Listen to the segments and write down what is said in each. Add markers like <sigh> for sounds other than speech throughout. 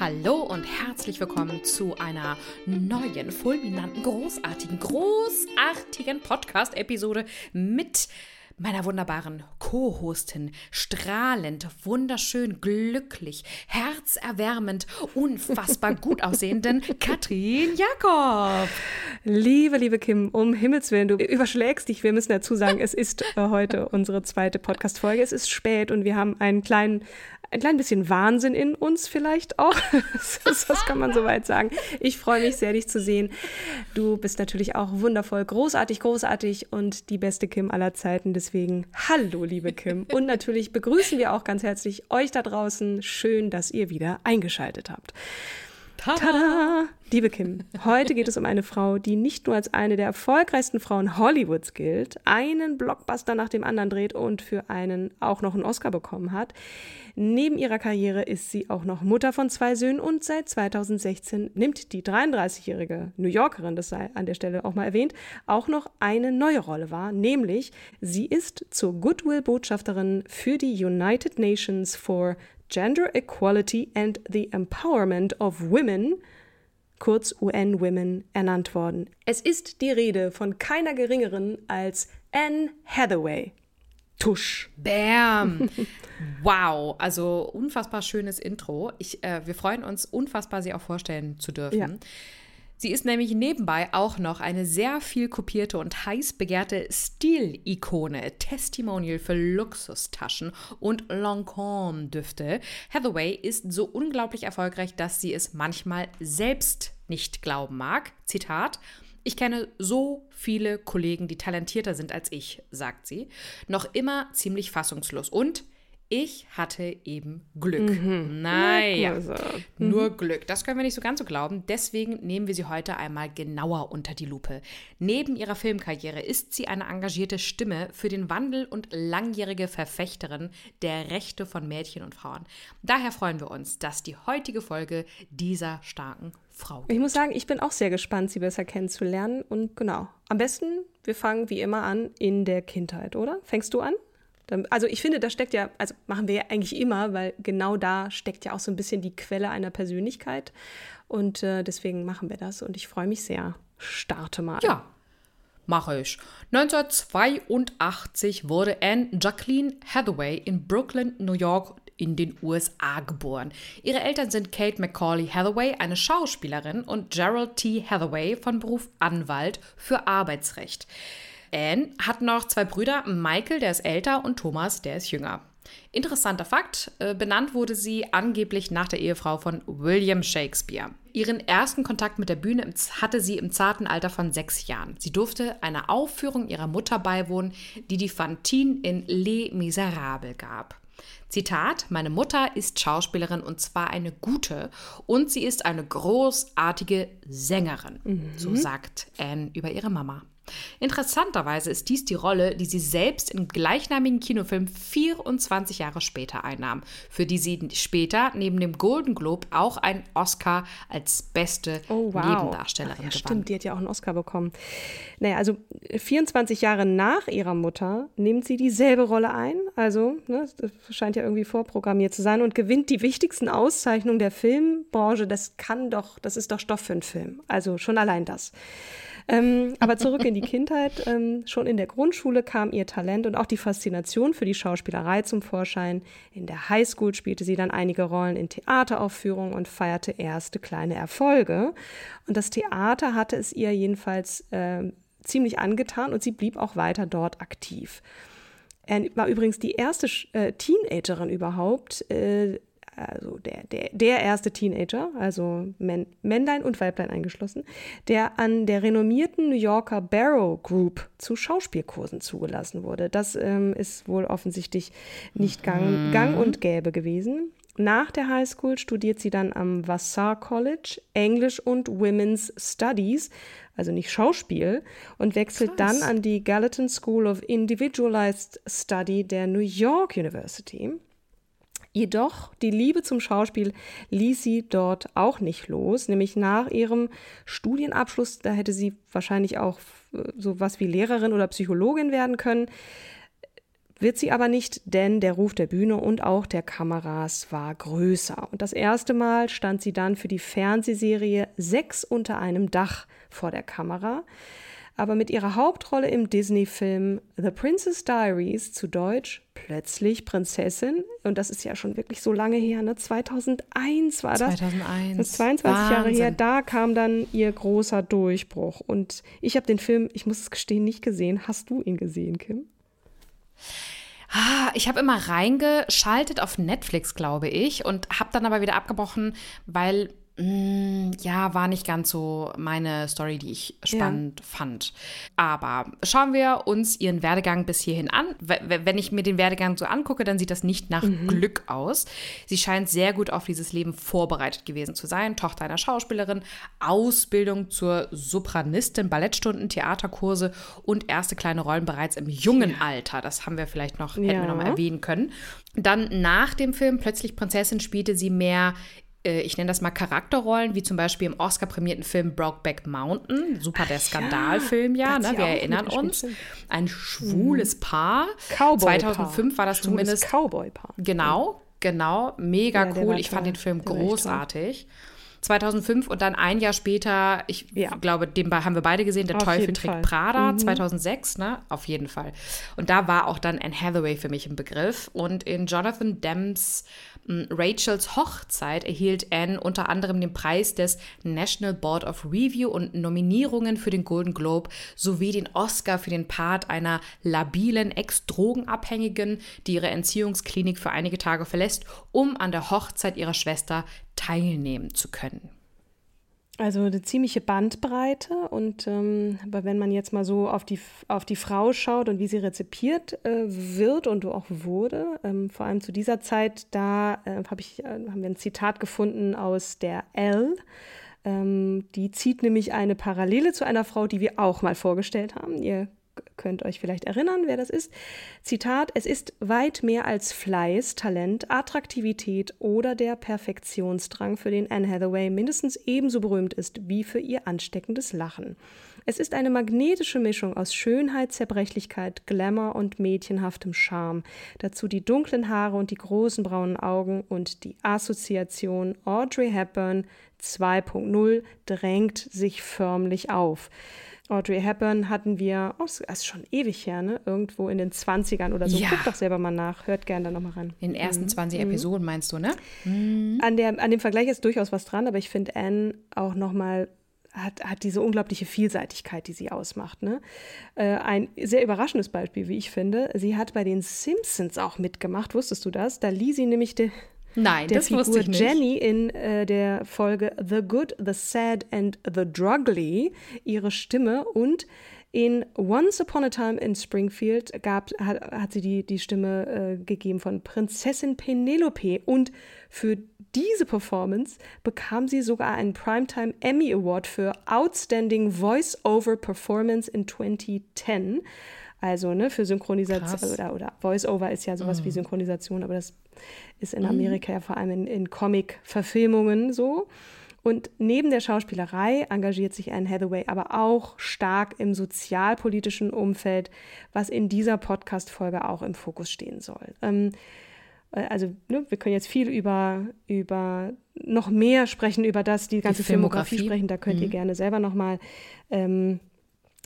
Hallo und herzlich willkommen zu einer neuen, fulminanten, großartigen, großartigen Podcast-Episode mit meiner wunderbaren Co-Hostin, strahlend, wunderschön, glücklich, herzerwärmend, unfassbar gut aussehenden <laughs> Katrin Jakob. Liebe, liebe Kim, um Himmels Willen, du überschlägst dich. Wir müssen dazu sagen, es ist äh, heute unsere zweite Podcast-Folge. Es ist spät und wir haben einen kleinen, ein klein bisschen Wahnsinn in uns vielleicht auch. <laughs> Das, das kann man soweit sagen. Ich freue mich sehr, dich zu sehen. Du bist natürlich auch wundervoll, großartig, großartig und die beste Kim aller Zeiten. Deswegen hallo, liebe Kim. Und natürlich begrüßen wir auch ganz herzlich euch da draußen. Schön, dass ihr wieder eingeschaltet habt. Tada! Tada! Liebe Kim, heute geht es um eine Frau, die nicht nur als eine der erfolgreichsten Frauen Hollywoods gilt, einen Blockbuster nach dem anderen dreht und für einen auch noch einen Oscar bekommen hat. Neben ihrer Karriere ist sie auch noch Mutter von zwei Söhnen und seit 2016 nimmt die 33-jährige New Yorkerin, das sei an der Stelle auch mal erwähnt, auch noch eine neue Rolle wahr, nämlich sie ist zur Goodwill-Botschafterin für die United Nations for Gender Equality and the Empowerment of Women, kurz UN Women, ernannt worden. Es ist die Rede von keiner geringeren als Anne Hathaway. Tusch. Bam. <laughs> wow, also unfassbar schönes Intro. Ich, äh, wir freuen uns unfassbar, sie auch vorstellen zu dürfen. Ja. Sie ist nämlich nebenbei auch noch eine sehr viel kopierte und heiß begehrte Stilikone, Testimonial für Luxustaschen und Lancôme-Düfte. Hathaway ist so unglaublich erfolgreich, dass sie es manchmal selbst nicht glauben mag. Zitat. Ich kenne so viele Kollegen, die talentierter sind als ich, sagt sie. Noch immer ziemlich fassungslos. Und ich hatte eben Glück. Mhm. Naja, also. mhm. nur Glück. Das können wir nicht so ganz so glauben. Deswegen nehmen wir sie heute einmal genauer unter die Lupe. Neben ihrer Filmkarriere ist sie eine engagierte Stimme für den Wandel und langjährige Verfechterin der Rechte von Mädchen und Frauen. Daher freuen wir uns, dass die heutige Folge dieser starken Frau gibt. Ich muss sagen, ich bin auch sehr gespannt, sie besser kennenzulernen. Und genau, am besten, wir fangen wie immer an in der Kindheit, oder? Fängst du an? Also ich finde, da steckt ja, also machen wir ja eigentlich immer, weil genau da steckt ja auch so ein bisschen die Quelle einer Persönlichkeit. Und äh, deswegen machen wir das. Und ich freue mich sehr. Starte mal. Ja, mache ich. 1982 wurde Anne Jacqueline Hathaway in Brooklyn, New York in den USA geboren. Ihre Eltern sind Kate McCauley Hathaway, eine Schauspielerin, und Gerald T. Hathaway von Beruf Anwalt für Arbeitsrecht. Anne hat noch zwei Brüder, Michael, der ist älter, und Thomas, der ist jünger. Interessanter Fakt, äh, benannt wurde sie angeblich nach der Ehefrau von William Shakespeare. Ihren ersten Kontakt mit der Bühne hatte sie im zarten Alter von sechs Jahren. Sie durfte einer Aufführung ihrer Mutter beiwohnen, die die Fantine in Les Miserables gab. Zitat, meine Mutter ist Schauspielerin und zwar eine gute und sie ist eine großartige Sängerin, mhm. so sagt Anne über ihre Mama. Interessanterweise ist dies die Rolle, die sie selbst im gleichnamigen Kinofilm 24 Jahre später einnahm, für die sie später neben dem Golden Globe auch einen Oscar als beste oh, wow. Nebendarstellerin Ach, ja, gewann. Stimmt, die hat ja auch einen Oscar bekommen. Naja, also 24 Jahre nach ihrer Mutter nimmt sie dieselbe Rolle ein, also ne, das scheint ja irgendwie vorprogrammiert zu sein und gewinnt die wichtigsten Auszeichnungen der Filmbranche. Das kann doch, das ist doch Stoff für einen Film. Also schon allein das. Ähm, aber zurück in die Kindheit. Ähm, schon in der Grundschule kam ihr Talent und auch die Faszination für die Schauspielerei zum Vorschein. In der Highschool spielte sie dann einige Rollen in Theateraufführungen und feierte erste kleine Erfolge. Und das Theater hatte es ihr jedenfalls äh, ziemlich angetan und sie blieb auch weiter dort aktiv. Anne war übrigens die erste äh, Teenagerin überhaupt, äh, also der, der, der erste Teenager, also Män Männlein und Weiblein eingeschlossen, der an der renommierten New Yorker Barrow Group zu Schauspielkursen zugelassen wurde. Das ähm, ist wohl offensichtlich nicht gang, mhm. gang und gäbe gewesen. Nach der High School studiert sie dann am Vassar College Englisch und Women's Studies, also nicht Schauspiel, und wechselt Krass. dann an die Gallatin School of Individualized Study der New York University. Jedoch die Liebe zum Schauspiel ließ sie dort auch nicht los, nämlich nach ihrem Studienabschluss, da hätte sie wahrscheinlich auch äh, so was wie Lehrerin oder Psychologin werden können. Wird sie aber nicht, denn der Ruf der Bühne und auch der Kameras war größer. Und das erste Mal stand sie dann für die Fernsehserie Sechs unter einem Dach vor der Kamera aber mit ihrer Hauptrolle im Disney-Film The Princess Diaries, zu Deutsch Plötzlich Prinzessin, und das ist ja schon wirklich so lange her, ne? 2001 war das. 2001. Das ist 22 Wahnsinn. Jahre her, da kam dann ihr großer Durchbruch. Und ich habe den Film, ich muss es gestehen, nicht gesehen. Hast du ihn gesehen, Kim? Ah, ich habe immer reingeschaltet auf Netflix, glaube ich, und habe dann aber wieder abgebrochen, weil ja, war nicht ganz so meine Story, die ich spannend ja. fand. Aber schauen wir uns ihren Werdegang bis hierhin an. Wenn ich mir den Werdegang so angucke, dann sieht das nicht nach mhm. Glück aus. Sie scheint sehr gut auf dieses Leben vorbereitet gewesen zu sein. Tochter einer Schauspielerin, Ausbildung zur Sopranistin, Ballettstunden, Theaterkurse und erste kleine Rollen bereits im jungen ja. Alter. Das haben wir vielleicht noch, ja. hätten wir noch mal erwähnen können. Dann nach dem Film Plötzlich Prinzessin spielte sie mehr ich nenne das mal Charakterrollen, wie zum Beispiel im Oscar-prämierten Film Brokeback Mountain. Super, der Skandalfilm ja, ne? wir erinnern uns. Ein schwules mhm. Paar. Cowboy 2005 war das schwules zumindest. Cowboy-Paar. Genau, genau. Mega ja, cool. Ich fand den Film großartig. 2005 und dann ein Jahr später, ich ja. glaube, den haben wir beide gesehen, Der Auf Teufel trägt Fall. Prada, mhm. 2006, ne? Auf jeden Fall. Und da war auch dann Anne Hathaway für mich im Begriff. Und in Jonathan Demms Rachels Hochzeit erhielt Anne unter anderem den Preis des National Board of Review und Nominierungen für den Golden Globe sowie den Oscar für den Part einer labilen Ex-Drogenabhängigen, die ihre Entziehungsklinik für einige Tage verlässt, um an der Hochzeit ihrer Schwester teilnehmen zu können. Also eine ziemliche Bandbreite und ähm, aber wenn man jetzt mal so auf die, auf die Frau schaut und wie sie rezipiert äh, wird und auch wurde, ähm, vor allem zu dieser Zeit, da äh, hab ich, äh, haben wir ein Zitat gefunden aus der L. Ähm, die zieht nämlich eine Parallele zu einer Frau, die wir auch mal vorgestellt haben. Ihr könnt euch vielleicht erinnern, wer das ist. Zitat, es ist weit mehr als Fleiß, Talent, Attraktivität oder der Perfektionsdrang, für den Anne Hathaway mindestens ebenso berühmt ist wie für ihr ansteckendes Lachen. Es ist eine magnetische Mischung aus Schönheit, Zerbrechlichkeit, Glamour und mädchenhaftem Charme. Dazu die dunklen Haare und die großen braunen Augen und die Assoziation Audrey Hepburn 2.0 drängt sich förmlich auf. Audrey Hepburn hatten wir, oh, das ist schon ewig her, ne? Irgendwo in den 20ern oder so. Ja. Guckt doch selber mal nach, hört gerne da nochmal ran. In den ersten mhm. 20 Episoden meinst du, ne? Mhm. An, der, an dem Vergleich ist durchaus was dran, aber ich finde Anne auch nochmal hat, hat diese unglaubliche Vielseitigkeit, die sie ausmacht. Ne? Äh, ein sehr überraschendes Beispiel, wie ich finde. Sie hat bei den Simpsons auch mitgemacht, wusstest du das? Da lieh sie nämlich de, Nein, der das Figur wusste ich nicht. Jenny in äh, der Folge The Good, The Sad and The Drugly ihre Stimme und in Once Upon a Time in Springfield gab, hat, hat sie die, die Stimme äh, gegeben von Prinzessin Penelope und für diese Performance bekam sie sogar einen Primetime Emmy Award für Outstanding Voice-Over Performance in 2010. Also ne, für Synchronisation oder, oder Voice-Over ist ja sowas mhm. wie Synchronisation, aber das ist in mhm. Amerika ja vor allem in, in Comic-Verfilmungen so. Und neben der Schauspielerei engagiert sich Anne Hathaway aber auch stark im sozialpolitischen Umfeld, was in dieser Podcast-Folge auch im Fokus stehen soll. Ähm, äh, also ne, wir können jetzt viel über, über noch mehr sprechen, über das, die ganze die Filmografie. Filmografie. sprechen. Da könnt mhm. ihr gerne selber nochmal ähm,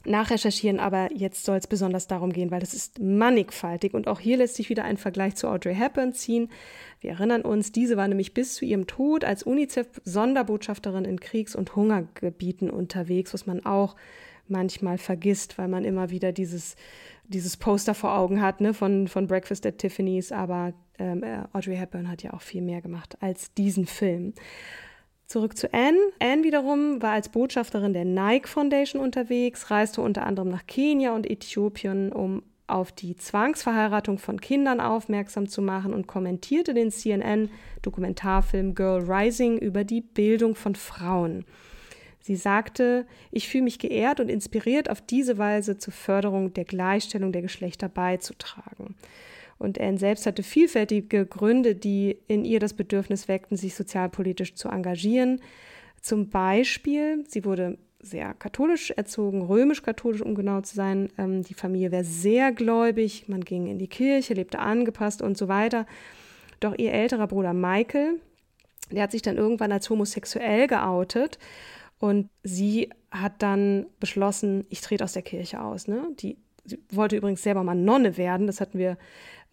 nachrecherchieren, aber jetzt soll es besonders darum gehen, weil das ist mannigfaltig und auch hier lässt sich wieder ein Vergleich zu Audrey Hepburn ziehen. Wir erinnern uns, diese war nämlich bis zu ihrem Tod als UNICEF-Sonderbotschafterin in Kriegs- und Hungergebieten unterwegs, was man auch manchmal vergisst, weil man immer wieder dieses dieses Poster vor Augen hat, ne, von, von Breakfast at Tiffany's, aber ähm, äh, Audrey Hepburn hat ja auch viel mehr gemacht als diesen Film. Zurück zu Anne. Anne wiederum war als Botschafterin der Nike Foundation unterwegs, reiste unter anderem nach Kenia und Äthiopien, um auf die Zwangsverheiratung von Kindern aufmerksam zu machen und kommentierte den CNN-Dokumentarfilm Girl Rising über die Bildung von Frauen. Sie sagte, ich fühle mich geehrt und inspiriert, auf diese Weise zur Förderung der Gleichstellung der Geschlechter beizutragen. Und Anne selbst hatte vielfältige Gründe, die in ihr das Bedürfnis weckten, sich sozialpolitisch zu engagieren. Zum Beispiel, sie wurde sehr katholisch erzogen, römisch-katholisch, um genau zu sein. Ähm, die Familie wäre sehr gläubig, man ging in die Kirche, lebte angepasst und so weiter. Doch ihr älterer Bruder Michael, der hat sich dann irgendwann als homosexuell geoutet und sie hat dann beschlossen, ich trete aus der Kirche aus. Ne? Die, sie wollte übrigens selber mal Nonne werden, das hatten wir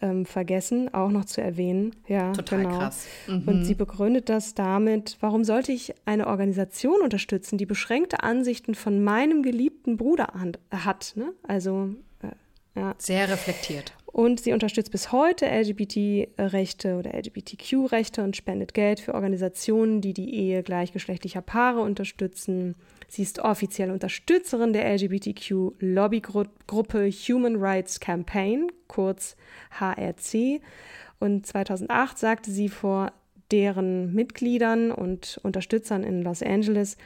ähm, vergessen, auch noch zu erwähnen. Ja, Total genau. krass. Mhm. Und sie begründet das damit, warum sollte ich eine Organisation unterstützen, die beschränkte Ansichten von meinem geliebten Bruder hat. Ne? Also, äh, ja. Sehr reflektiert. Und sie unterstützt bis heute LGBT-Rechte oder LGBTQ-Rechte und spendet Geld für Organisationen, die die Ehe gleichgeschlechtlicher Paare unterstützen. Sie ist offizielle Unterstützerin der LGBTQ-Lobbygruppe Human Rights Campaign, kurz HRC. Und 2008 sagte sie vor deren Mitgliedern und Unterstützern in Los Angeles,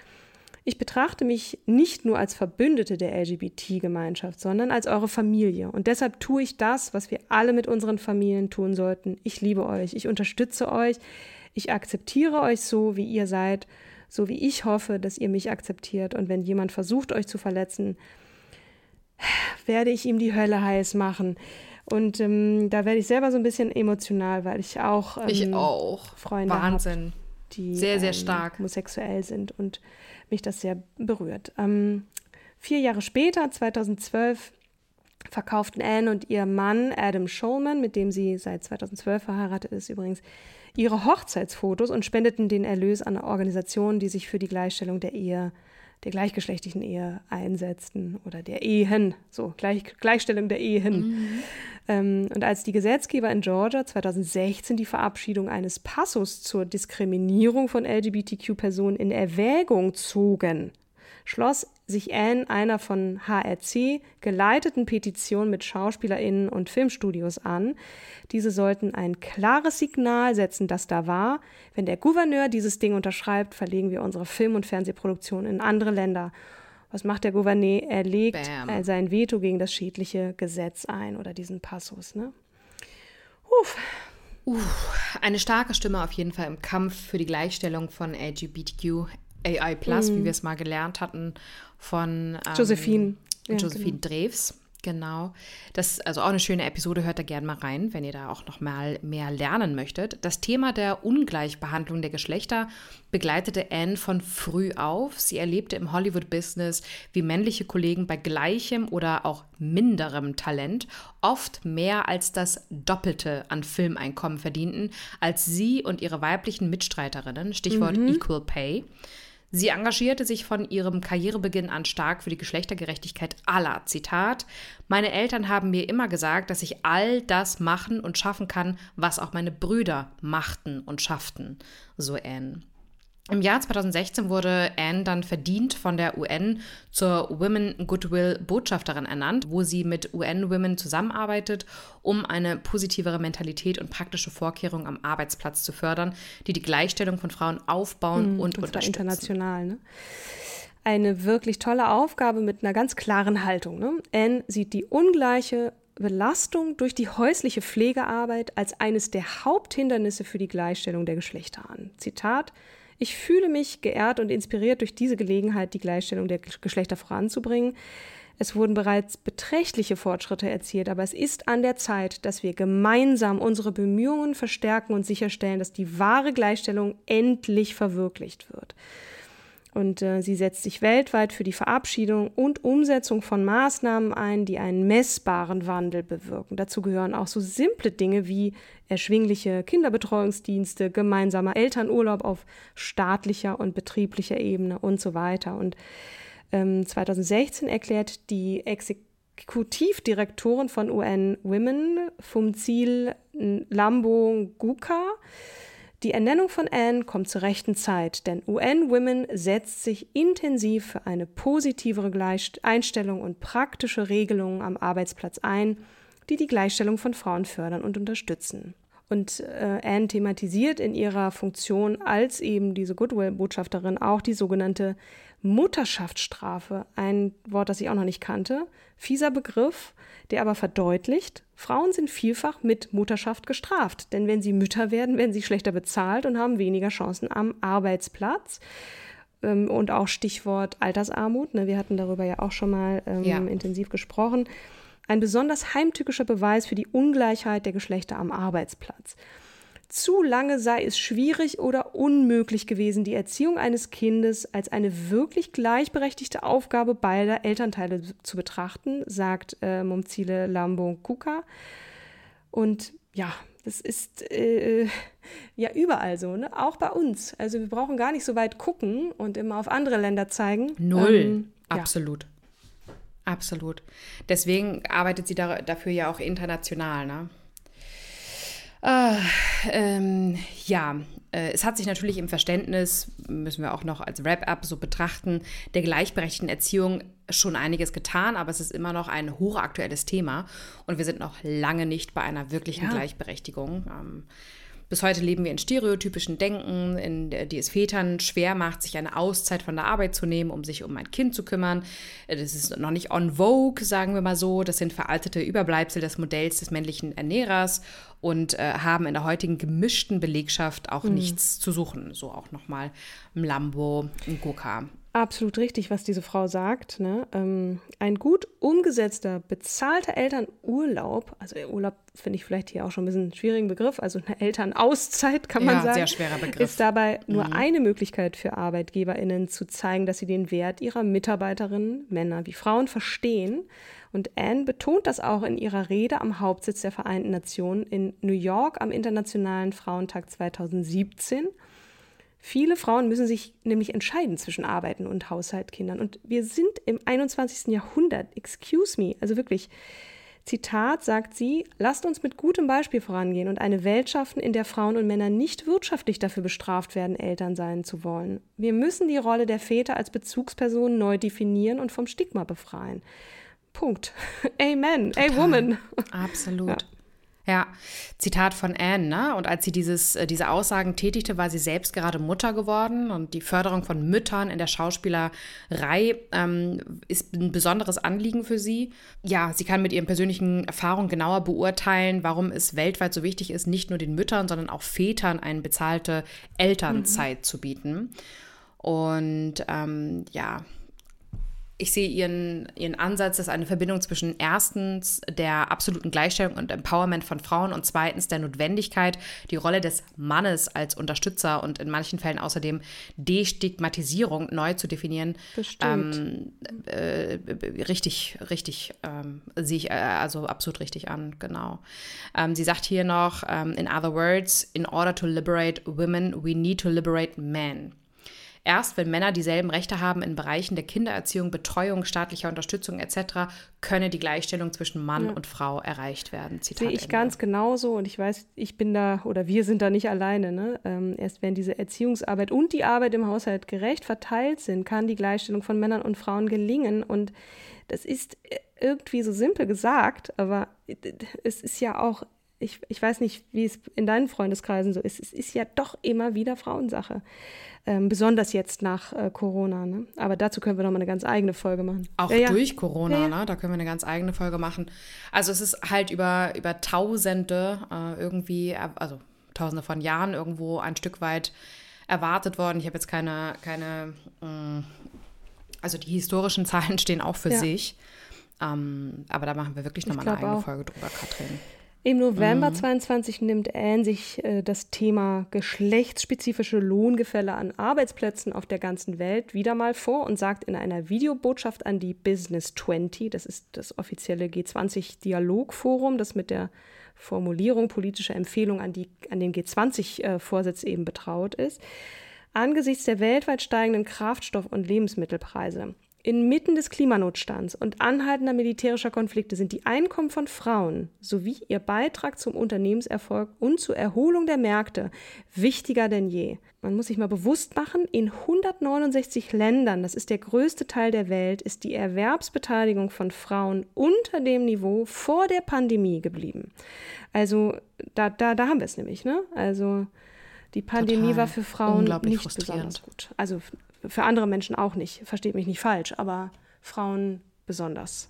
ich betrachte mich nicht nur als Verbündete der LGBT-Gemeinschaft, sondern als eure Familie. Und deshalb tue ich das, was wir alle mit unseren Familien tun sollten. Ich liebe euch, ich unterstütze euch, ich akzeptiere euch so, wie ihr seid, so wie ich hoffe, dass ihr mich akzeptiert. Und wenn jemand versucht, euch zu verletzen, werde ich ihm die Hölle heiß machen. Und ähm, da werde ich selber so ein bisschen emotional, weil ich auch, ähm, ich auch. Freunde habe, die sehr, sehr ähm, stark. homosexuell sind und mich das sehr berührt. Ähm, vier Jahre später, 2012, verkauften Anne und ihr Mann Adam Schulman, mit dem sie seit 2012 verheiratet ist übrigens, ihre Hochzeitsfotos und spendeten den Erlös an Organisationen, die sich für die Gleichstellung der Ehe, der gleichgeschlechtlichen Ehe einsetzten oder der Ehen, so Gleich, Gleichstellung der Ehen. Mhm. Ähm, und als die Gesetzgeber in Georgia 2016 die Verabschiedung eines Passus zur Diskriminierung von LGBTQ-Personen in Erwägung zogen, schloss sich Anne einer von HRC geleiteten Petition mit SchauspielerInnen und Filmstudios an. Diese sollten ein klares Signal setzen, dass da war, wenn der Gouverneur dieses Ding unterschreibt, verlegen wir unsere Film- und Fernsehproduktion in andere Länder. Was macht der Gouverneur? Er legt Bam. sein Veto gegen das schädliche Gesetz ein oder diesen Passus. Ne? Uff. Uff, eine starke Stimme auf jeden Fall im Kampf für die Gleichstellung von LGBTQ AI Plus, mm. wie wir es mal gelernt hatten von ähm, Josephine. Ja, Josephine genau. Drews. Genau. Das ist also auch eine schöne Episode. Hört da gerne mal rein, wenn ihr da auch noch mal mehr lernen möchtet. Das Thema der Ungleichbehandlung der Geschlechter begleitete Anne von früh auf. Sie erlebte im Hollywood-Business, wie männliche Kollegen bei gleichem oder auch minderem Talent oft mehr als das Doppelte an Filmeinkommen verdienten als sie und ihre weiblichen Mitstreiterinnen. Stichwort mhm. Equal Pay. Sie engagierte sich von ihrem Karrierebeginn an stark für die Geschlechtergerechtigkeit aller. Zitat: Meine Eltern haben mir immer gesagt, dass ich all das machen und schaffen kann, was auch meine Brüder machten und schafften. So Anne. Im Jahr 2016 wurde Anne dann verdient von der UN zur Women Goodwill Botschafterin ernannt, wo sie mit UN-Women zusammenarbeitet, um eine positivere Mentalität und praktische Vorkehrungen am Arbeitsplatz zu fördern, die die Gleichstellung von Frauen aufbauen mhm, und, und unterstützen. international. Ne? Eine wirklich tolle Aufgabe mit einer ganz klaren Haltung. Ne? Anne sieht die ungleiche Belastung durch die häusliche Pflegearbeit als eines der Haupthindernisse für die Gleichstellung der Geschlechter an. Zitat ich fühle mich geehrt und inspiriert durch diese Gelegenheit, die Gleichstellung der Geschlechter voranzubringen. Es wurden bereits beträchtliche Fortschritte erzielt, aber es ist an der Zeit, dass wir gemeinsam unsere Bemühungen verstärken und sicherstellen, dass die wahre Gleichstellung endlich verwirklicht wird. Und äh, sie setzt sich weltweit für die Verabschiedung und Umsetzung von Maßnahmen ein, die einen messbaren Wandel bewirken. Dazu gehören auch so simple Dinge wie erschwingliche Kinderbetreuungsdienste, gemeinsamer Elternurlaub auf staatlicher und betrieblicher Ebene und so weiter. Und ähm, 2016 erklärt die Exekutivdirektorin von UN Women, Fumzil Lambo Guka. Die Ernennung von Anne kommt zur rechten Zeit, denn UN Women setzt sich intensiv für eine positivere Einstellung und praktische Regelungen am Arbeitsplatz ein, die die Gleichstellung von Frauen fördern und unterstützen. Und äh, Anne thematisiert in ihrer Funktion als eben diese Goodwill-Botschafterin auch die sogenannte Mutterschaftsstrafe, ein Wort, das ich auch noch nicht kannte, fieser Begriff, der aber verdeutlicht, Frauen sind vielfach mit Mutterschaft gestraft, denn wenn sie Mütter werden, werden sie schlechter bezahlt und haben weniger Chancen am Arbeitsplatz. Ähm, und auch Stichwort Altersarmut, ne, wir hatten darüber ja auch schon mal ähm, ja. intensiv gesprochen. Ein besonders heimtückischer Beweis für die Ungleichheit der Geschlechter am Arbeitsplatz. Zu lange sei es schwierig oder unmöglich gewesen, die Erziehung eines Kindes als eine wirklich gleichberechtigte Aufgabe beider Elternteile zu betrachten, sagt äh, Momzile Lambo Kuka. Und ja, das ist äh, ja überall so, ne? auch bei uns. Also wir brauchen gar nicht so weit gucken und immer auf andere Länder zeigen. Null, ähm, absolut. Ja. Absolut. Deswegen arbeitet sie da, dafür ja auch international. Ne? Äh, ähm, ja, äh, es hat sich natürlich im Verständnis, müssen wir auch noch als Wrap-up so betrachten, der gleichberechtigten Erziehung schon einiges getan, aber es ist immer noch ein hochaktuelles Thema und wir sind noch lange nicht bei einer wirklichen ja. Gleichberechtigung. Ähm, bis heute leben wir in stereotypischen Denken, in die es Vätern schwer macht, sich eine Auszeit von der Arbeit zu nehmen, um sich um ein Kind zu kümmern. Das ist noch nicht on vogue, sagen wir mal so. Das sind veraltete Überbleibsel des Modells des männlichen Ernährers und äh, haben in der heutigen gemischten Belegschaft auch mhm. nichts zu suchen. So auch nochmal Mlambo, Ngoka. Absolut richtig, was diese Frau sagt. Ne? Ähm, ein gut umgesetzter, bezahlter Elternurlaub, also Urlaub finde ich vielleicht hier auch schon ein bisschen einen schwierigen Begriff, also eine Elternauszeit kann man ja, sagen, sehr schwerer Begriff. ist dabei mhm. nur eine Möglichkeit für ArbeitgeberInnen zu zeigen, dass sie den Wert ihrer Mitarbeiterinnen, Männer wie Frauen, verstehen. Und Anne betont das auch in ihrer Rede am Hauptsitz der Vereinten Nationen in New York am Internationalen Frauentag 2017 Viele Frauen müssen sich nämlich entscheiden zwischen Arbeiten und Haushalt, Kindern. Und wir sind im 21. Jahrhundert. Excuse me. Also wirklich. Zitat sagt sie, lasst uns mit gutem Beispiel vorangehen und eine Welt schaffen, in der Frauen und Männer nicht wirtschaftlich dafür bestraft werden, Eltern sein zu wollen. Wir müssen die Rolle der Väter als Bezugspersonen neu definieren und vom Stigma befreien. Punkt. <laughs> Amen. Total. A woman. Absolut. Ja. Ja, Zitat von Anne, ne? Und als sie dieses, äh, diese Aussagen tätigte, war sie selbst gerade Mutter geworden und die Förderung von Müttern in der Schauspielerei ähm, ist ein besonderes Anliegen für sie. Ja, sie kann mit ihren persönlichen Erfahrungen genauer beurteilen, warum es weltweit so wichtig ist, nicht nur den Müttern, sondern auch Vätern eine bezahlte Elternzeit mhm. zu bieten. Und ähm, ja, ich sehe ihren, ihren Ansatz, dass eine Verbindung zwischen erstens der absoluten Gleichstellung und Empowerment von Frauen und zweitens der Notwendigkeit, die Rolle des Mannes als Unterstützer und in manchen Fällen außerdem Destigmatisierung neu zu definieren. Ähm, äh, richtig, richtig ähm, sehe ich äh, also absolut richtig an, genau. Ähm, sie sagt hier noch, ähm, in other words, in order to liberate women, we need to liberate men. Erst wenn Männer dieselben Rechte haben in Bereichen der Kindererziehung, Betreuung, staatlicher Unterstützung etc., könne die Gleichstellung zwischen Mann ja. und Frau erreicht werden. Zitat Sehe ich Ende. ganz genauso und ich weiß, ich bin da oder wir sind da nicht alleine. Ne? Ähm, erst wenn diese Erziehungsarbeit und die Arbeit im Haushalt gerecht verteilt sind, kann die Gleichstellung von Männern und Frauen gelingen und das ist äh, irgendwie so simpel gesagt, aber es ist ja auch ich, ich weiß nicht, wie es in deinen Freundeskreisen so ist. Es ist ja doch immer wieder Frauensache. Ähm, besonders jetzt nach äh, Corona. Ne? Aber dazu können wir noch mal eine ganz eigene Folge machen. Auch ja, durch ja. Corona, ja, ne? da können wir eine ganz eigene Folge machen. Also es ist halt über, über Tausende äh, irgendwie, also Tausende von Jahren irgendwo ein Stück weit erwartet worden. Ich habe jetzt keine, keine mh, mm, also die historischen <laughs> Zahlen stehen auch für sich. Ähm, aber da machen wir wirklich nochmal eine eigene auch. Folge drüber, Katrin. Im November mhm. 22 nimmt Anne sich äh, das Thema geschlechtsspezifische Lohngefälle an Arbeitsplätzen auf der ganzen Welt wieder mal vor und sagt in einer Videobotschaft an die Business 20, das ist das offizielle G20-Dialogforum, das mit der Formulierung politischer Empfehlungen an, an den G20-Vorsitz äh, eben betraut ist, angesichts der weltweit steigenden Kraftstoff- und Lebensmittelpreise Inmitten des Klimanotstands und anhaltender militärischer Konflikte sind die Einkommen von Frauen sowie ihr Beitrag zum Unternehmenserfolg und zur Erholung der Märkte wichtiger denn je. Man muss sich mal bewusst machen, in 169 Ländern, das ist der größte Teil der Welt, ist die Erwerbsbeteiligung von Frauen unter dem Niveau vor der Pandemie geblieben. Also da, da, da haben wir es nämlich, ne? Also die Pandemie Total. war für Frauen nicht besonders gut. Also für andere Menschen auch nicht, versteht mich nicht falsch, aber Frauen besonders.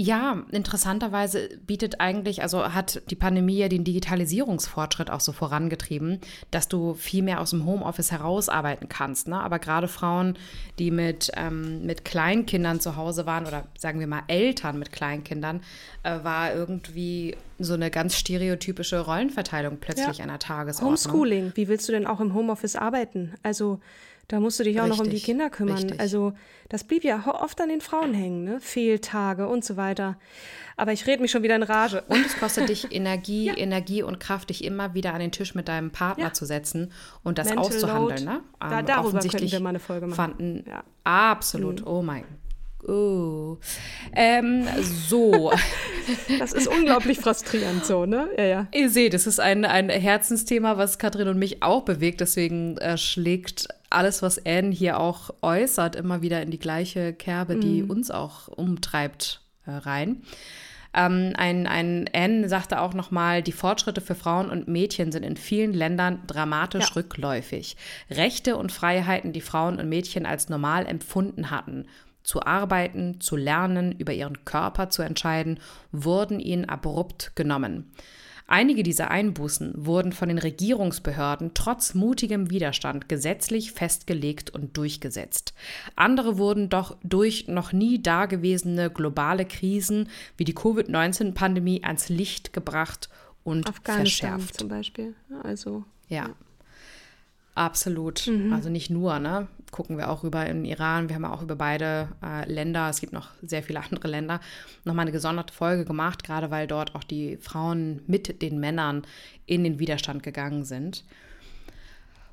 Ja, interessanterweise bietet eigentlich, also hat die Pandemie ja den Digitalisierungsfortschritt auch so vorangetrieben, dass du viel mehr aus dem Homeoffice herausarbeiten kannst. Ne? Aber gerade Frauen, die mit, ähm, mit Kleinkindern zu Hause waren oder sagen wir mal Eltern mit Kleinkindern, äh, war irgendwie so eine ganz stereotypische Rollenverteilung plötzlich Ja. an der Tagesordnung. Homeschooling, wie willst du denn auch im Homeoffice arbeiten? Also da musst du dich auch noch um die Richtig, Kinder kümmern. richtig. Also das blieb ja oft an den Frauen hängen, ne? Fehltage und so weiter. Aber ich rede mich schon wieder in Rage. <laughs> Und es kostet dich Energie, Energie und Kraft, dich immer wieder an den Tisch mit deinem Partner Ja. zu setzen und das Mental auszuhandeln. load. Ne? Da- Ähm, darüber offensichtlich wir mal eine Folge machen. Fanden, Ja. Absolut. Oh mein Oh. Ähm, so, <laughs> Das ist unglaublich frustrierend so, ne? Ja, ja. ihr seht, es ist ein, ein Herzensthema, was Katrin und mich auch bewegt. Deswegen äh, schlägt alles, was Anne hier auch äußert, immer wieder in die gleiche Kerbe, die uns auch umtreibt, äh, rein. Ähm, ein, ein Anne sagte auch nochmal, die Fortschritte für Frauen und Mädchen sind in vielen Ländern dramatisch Ja. rückläufig. Rechte und Freiheiten, die Frauen und Mädchen als normal empfunden hatten, zu arbeiten, zu lernen, über ihren Körper zu entscheiden, wurden ihnen abrupt genommen. Einige dieser Einbußen wurden von den Regierungsbehörden trotz mutigem Widerstand gesetzlich festgelegt und durchgesetzt. Andere wurden doch durch noch nie dagewesene globale Krisen wie die Covid-19-Pandemie ans Licht gebracht und Afghanistan verschärft. zum Beispiel. Also Ja. Absolut. Mhm. Also nicht nur, ne? Gucken wir auch rüber in Iran. Wir haben auch über beide äh, Länder, es gibt noch sehr viele <laughs> andere Länder, nochmal eine gesonderte Folge gemacht, gerade weil dort auch die Frauen mit den Männern in den Widerstand gegangen sind.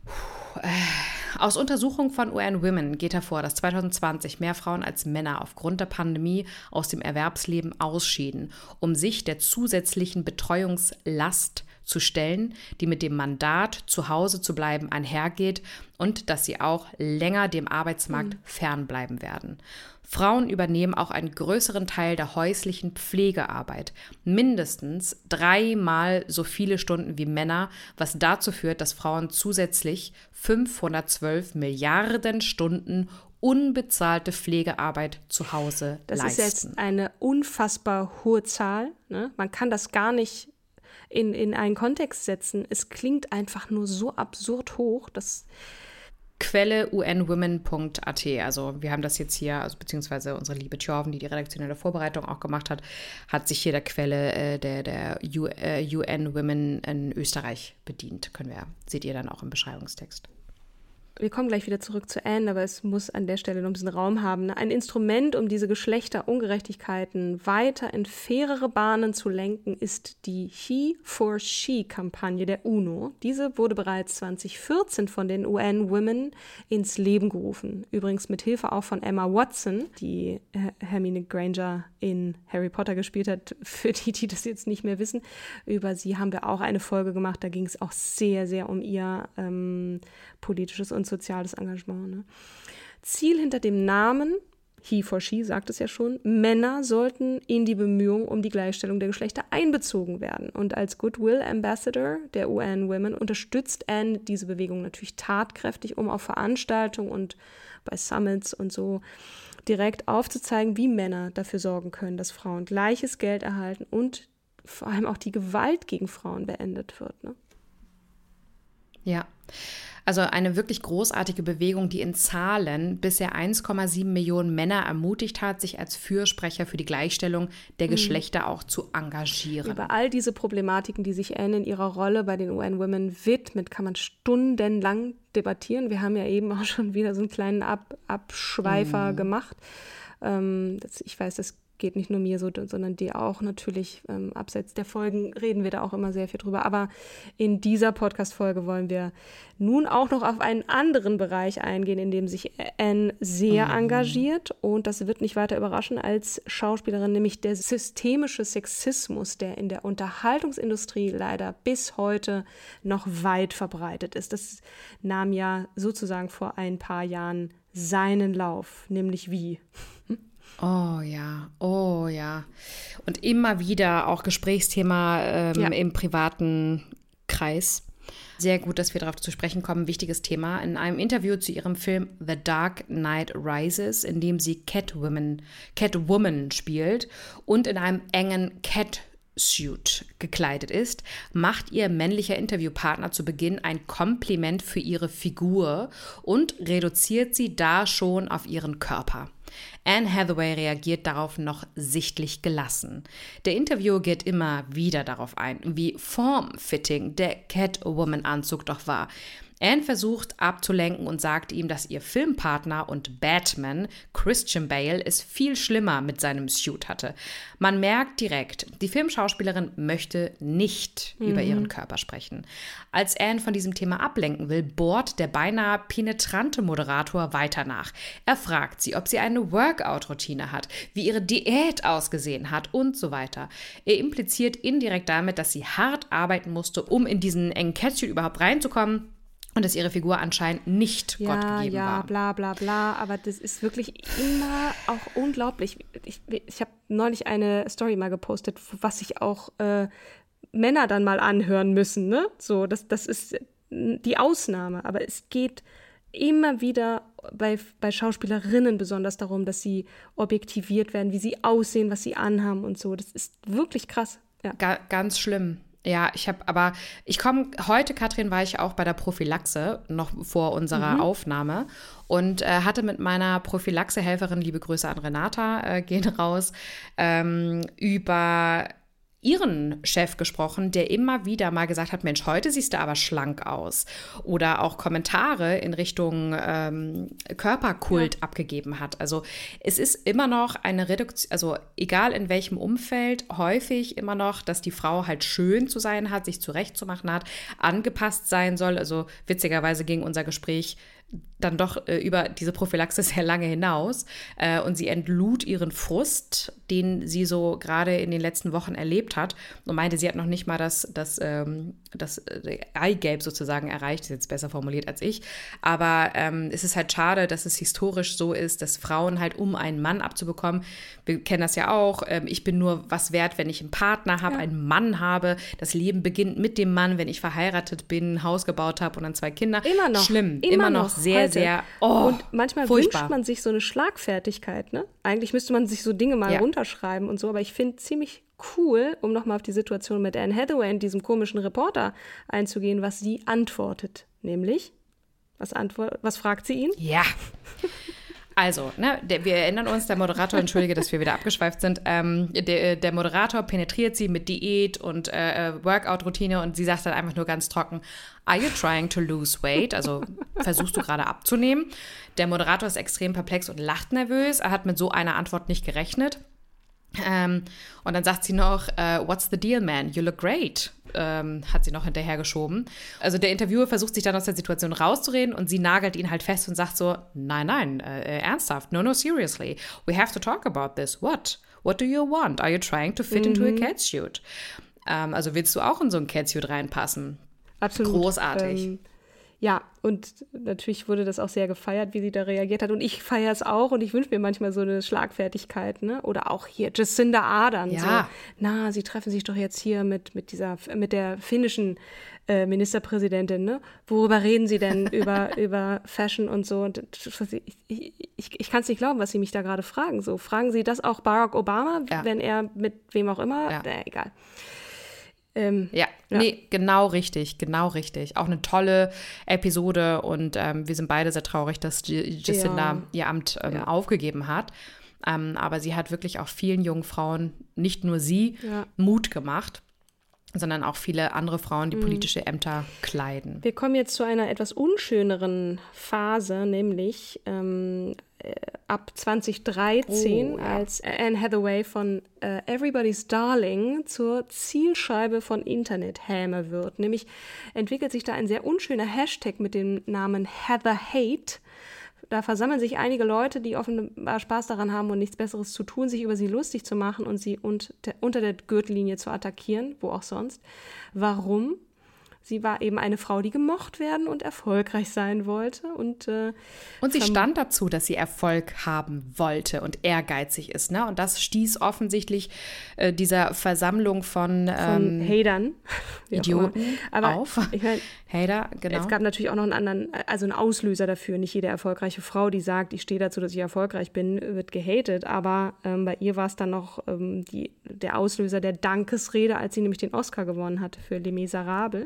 Puh, äh, Aus Untersuchungen von UN Women geht hervor, dass 2020 mehr Frauen als Männer aufgrund der Pandemie aus dem Erwerbsleben ausschieden, um sich der zusätzlichen Betreuungslast zu stellen, die mit dem Mandat, zu Hause zu bleiben, einhergeht und dass sie auch länger dem Arbeitsmarkt fernbleiben werden. Frauen übernehmen auch einen größeren Teil der häuslichen Pflegearbeit, mindestens dreimal so viele Stunden wie Männer, was dazu führt, dass Frauen zusätzlich 512 Milliarden Stunden unbezahlte Pflegearbeit zu Hause Das leisten. ist jetzt eine unfassbar hohe Zahl. Ne? Man kann das gar nicht in, in einen Kontext setzen. Es klingt einfach nur so absurd hoch, dass Quelle unwomen.at. Also wir haben das jetzt hier, also beziehungsweise unsere liebe Jorven, die die redaktionelle Vorbereitung auch gemacht hat, hat sich hier der Quelle äh, der, der äh, UN Women in Österreich bedient. Können wir, seht ihr dann auch im Beschreibungstext. Wir kommen gleich wieder zurück zu Anne, aber es muss an der Stelle noch ein bisschen Raum haben. ne? Ein Instrument, um diese Geschlechterungerechtigkeiten weiter in fairere Bahnen zu lenken, ist die He for She-Kampagne der UNO. Diese wurde bereits 2014 von den UN Women ins Leben gerufen. Übrigens mit Hilfe auch von Emma Watson, die äh, Hermine Granger in Harry Potter gespielt hat. <laughs> Für die, die das jetzt nicht mehr wissen, über sie haben wir auch eine Folge gemacht. Da ging es auch sehr, sehr um ihr ähm, politisches und soziales Engagement. Ne? Ziel hinter dem Namen, he for she sagt es ja schon, Männer sollten in die Bemühungen um die Gleichstellung der Geschlechter einbezogen werden. Und als Goodwill Ambassador der UN Women unterstützt Anne diese Bewegung natürlich tatkräftig, um auf Veranstaltungen und bei Summits und so direkt aufzuzeigen, wie Männer dafür sorgen können, dass Frauen gleiches Geld erhalten und vor allem auch die Gewalt gegen Frauen beendet wird. Ne? Ja. Also eine wirklich großartige Bewegung, die in Zahlen bisher 1,7 Millionen Männer ermutigt hat, sich als Fürsprecher für die Gleichstellung der Geschlechter auch zu engagieren. Über all diese Problematiken, die sich Anne in ihrer Rolle bei den UN Women widmet, kann man stundenlang debattieren. Wir haben ja eben auch schon wieder so einen kleinen Ab Abschweifer gemacht. Ähm, das, ich weiß, das geht nicht nur mir so, sondern dir auch natürlich. Ähm, abseits der Folgen reden wir da auch immer sehr viel drüber. Aber in dieser Podcast-Folge wollen wir nun auch noch auf einen anderen Bereich eingehen, in dem sich Anne sehr mhm. engagiert. Und das wird nicht weiter überraschen als Schauspielerin, nämlich der systemische Sexismus, der in der Unterhaltungsindustrie leider bis heute noch weit verbreitet ist. Das nahm ja sozusagen vor ein paar Jahren seinen Lauf, nämlich wie. <laughs> Oh ja, oh ja. Und immer wieder auch Gesprächsthema ähm, ja. im privaten Kreis. Sehr gut, dass wir darauf zu sprechen kommen. Wichtiges Thema. In einem Interview zu ihrem Film The Dark Knight Rises, in dem sie Catwoman, Catwoman spielt und in einem engen Cat Suit gekleidet ist, macht ihr männlicher Interviewpartner zu Beginn ein Kompliment für ihre Figur und reduziert sie da schon auf ihren Körper. Anne Hathaway reagiert darauf noch sichtlich gelassen. Der Interviewer geht immer wieder darauf ein, wie formfitting der Catwoman-Anzug doch war. Anne versucht abzulenken und sagt ihm, dass ihr Filmpartner und Batman, Christian Bale, es viel schlimmer mit seinem Suit hatte. Man merkt direkt, die Filmschauspielerin möchte nicht mhm. über ihren Körper sprechen. Als Anne von diesem Thema ablenken will, bohrt der beinahe penetrante Moderator weiter nach. Er fragt sie, ob sie eine Workout-Routine hat, wie ihre Diät ausgesehen hat und so weiter. Er impliziert indirekt damit, dass sie hart arbeiten musste, um in diesen engen Catsuit überhaupt reinzukommen und dass ihre Figur anscheinend nicht ja, Gott gegeben ja, war. Ja, bla bla bla. Aber das ist wirklich immer auch unglaublich. Ich, ich habe neulich eine Story mal gepostet, was sich auch äh, Männer dann mal anhören müssen. Ne? So, das, das ist die Ausnahme. Aber es geht immer wieder bei, bei Schauspielerinnen besonders darum, dass sie objektiviert werden, wie sie aussehen, was sie anhaben und so. Das ist wirklich krass. Ja. Ga ganz schlimm. Ja, ich habe, aber ich komme, heute, Katrin, war ich auch bei der Prophylaxe, noch vor unserer mhm. Aufnahme und äh, hatte mit meiner Prophylaxe-Helferin, liebe Grüße an Renata, äh, gehen raus, ähm, über ihren Chef gesprochen, der immer wieder mal gesagt hat, Mensch, heute siehst du aber schlank aus. Oder auch Kommentare in Richtung ähm, Körperkult ja. abgegeben hat. Also es ist immer noch eine Reduktion, also egal in welchem Umfeld, häufig immer noch, dass die Frau halt schön zu sein hat, sich zurechtzumachen hat, angepasst sein soll. Also witzigerweise ging unser Gespräch dann doch äh, über diese Prophylaxe <laughs> sehr lange hinaus äh, und sie entlud ihren Frust, den sie so gerade in den letzten Wochen erlebt hat und meinte, sie hat noch nicht mal das, das, ähm, das äh, Eigelb sozusagen erreicht, ist jetzt besser formuliert als ich, aber ähm, es ist halt schade, dass es historisch so ist, dass Frauen halt, um einen Mann abzubekommen, wir kennen das ja auch, ähm, ich bin nur was wert, wenn ich einen Partner habe, ja. einen Mann habe, das Leben beginnt mit dem Mann, wenn ich verheiratet bin, ein Haus gebaut habe und dann zwei Kinder. Immer noch. Schlimm, immer, immer noch sehr, heute. sehr. Oh, und manchmal furchtbar. wünscht man sich so eine Schlagfertigkeit. Ne? Eigentlich müsste man sich so Dinge mal ja. runterschreiben und so, aber ich finde ziemlich cool, um nochmal auf die Situation mit Anne Hathaway und diesem komischen Reporter einzugehen, was sie antwortet. Nämlich, was, antwort was fragt sie ihn? Ja. Also, ne, der, wir erinnern uns, der Moderator, entschuldige, dass wir wieder abgeschweift sind, ähm, der, der, Moderator penetriert sie mit Diät und äh, äh, Workout-Routine und sie sagt dann einfach nur ganz trocken, are you trying to lose weight? Also versuchst du gerade abzunehmen? Der Moderator ist extrem perplex und lacht nervös. Er hat mit so einer Antwort nicht gerechnet. Ähm, und dann sagt sie noch, uh, What's the deal, man? You look great, ähm, hat sie noch hinterhergeschoben. Also der Interviewer versucht sich dann aus der Situation rauszureden und sie nagelt ihn halt fest und sagt so, nein, nein, äh, ernsthaft, no, no, seriously, we have to talk about this. What? What do you want? Are you trying to fit mhm. into a mhm. catsuit? Ähm, also willst du auch in so ein Catsuit reinpassen? Absolut. Großartig. Ja, und natürlich wurde das auch sehr gefeiert, wie sie da reagiert hat. Und ich feiere es auch und ich wünsche mir manchmal so eine Schlagfertigkeit, ne? Oder auch hier Jacinda Ardern. Ja. So, na, sie treffen sich doch jetzt hier mit, mit dieser, mit der finnischen äh, Ministerpräsidentin, ne? Worüber reden sie denn <laughs> über, über Fashion und so? Und ich, ich, ich kann es nicht glauben, was sie mich da gerade fragen. So, fragen sie das auch Barack Obama, ja. wenn er mit wem auch immer? Ja. Äh, egal. Ähm, ja, ja, nee, genau richtig, genau richtig. Auch eine tolle Episode und ähm, wir sind beide sehr traurig, dass Jacinda ja. ihr Amt ähm, ja. aufgegeben hat. Ähm, aber sie hat wirklich auch vielen jungen Frauen, nicht nur sie, Mut gemacht. Sondern auch viele andere Frauen, die politische Ämter kleiden. Wir kommen jetzt zu einer etwas unschöneren Phase, nämlich ähm, äh, ab 2013, Oh, ja. als Anne Hathaway von äh, Everybody's Darling zur Zielscheibe von Internethäme wird. Nämlich entwickelt sich da ein sehr unschöner Hashtag mit dem Namen Heather Hate. Da versammeln sich einige Leute, die offenbar Spaß daran haben und nichts Besseres zu tun, sich über sie lustig zu machen und sie unter, der Gürtellinie zu attackieren, wo auch sonst. Warum? Sie war eben eine Frau, die gemocht werden und erfolgreich sein wollte. Und, äh, Und sie stand dazu, dass sie Erfolg haben wollte und ehrgeizig ist. Ne? Und das stieß offensichtlich äh, dieser Versammlung von, von ähm, Hatern. Idioten. Aber auf. Ich mein, Hater, genau. Es gab natürlich auch noch einen anderen, also einen Auslöser dafür. Nicht jede erfolgreiche Frau, die sagt, ich stehe dazu, dass ich erfolgreich bin, wird gehatet. Aber ähm, bei ihr war es dann noch ähm, die, der Auslöser der Dankesrede, als sie nämlich den Oscar gewonnen hatte für Les Miserables.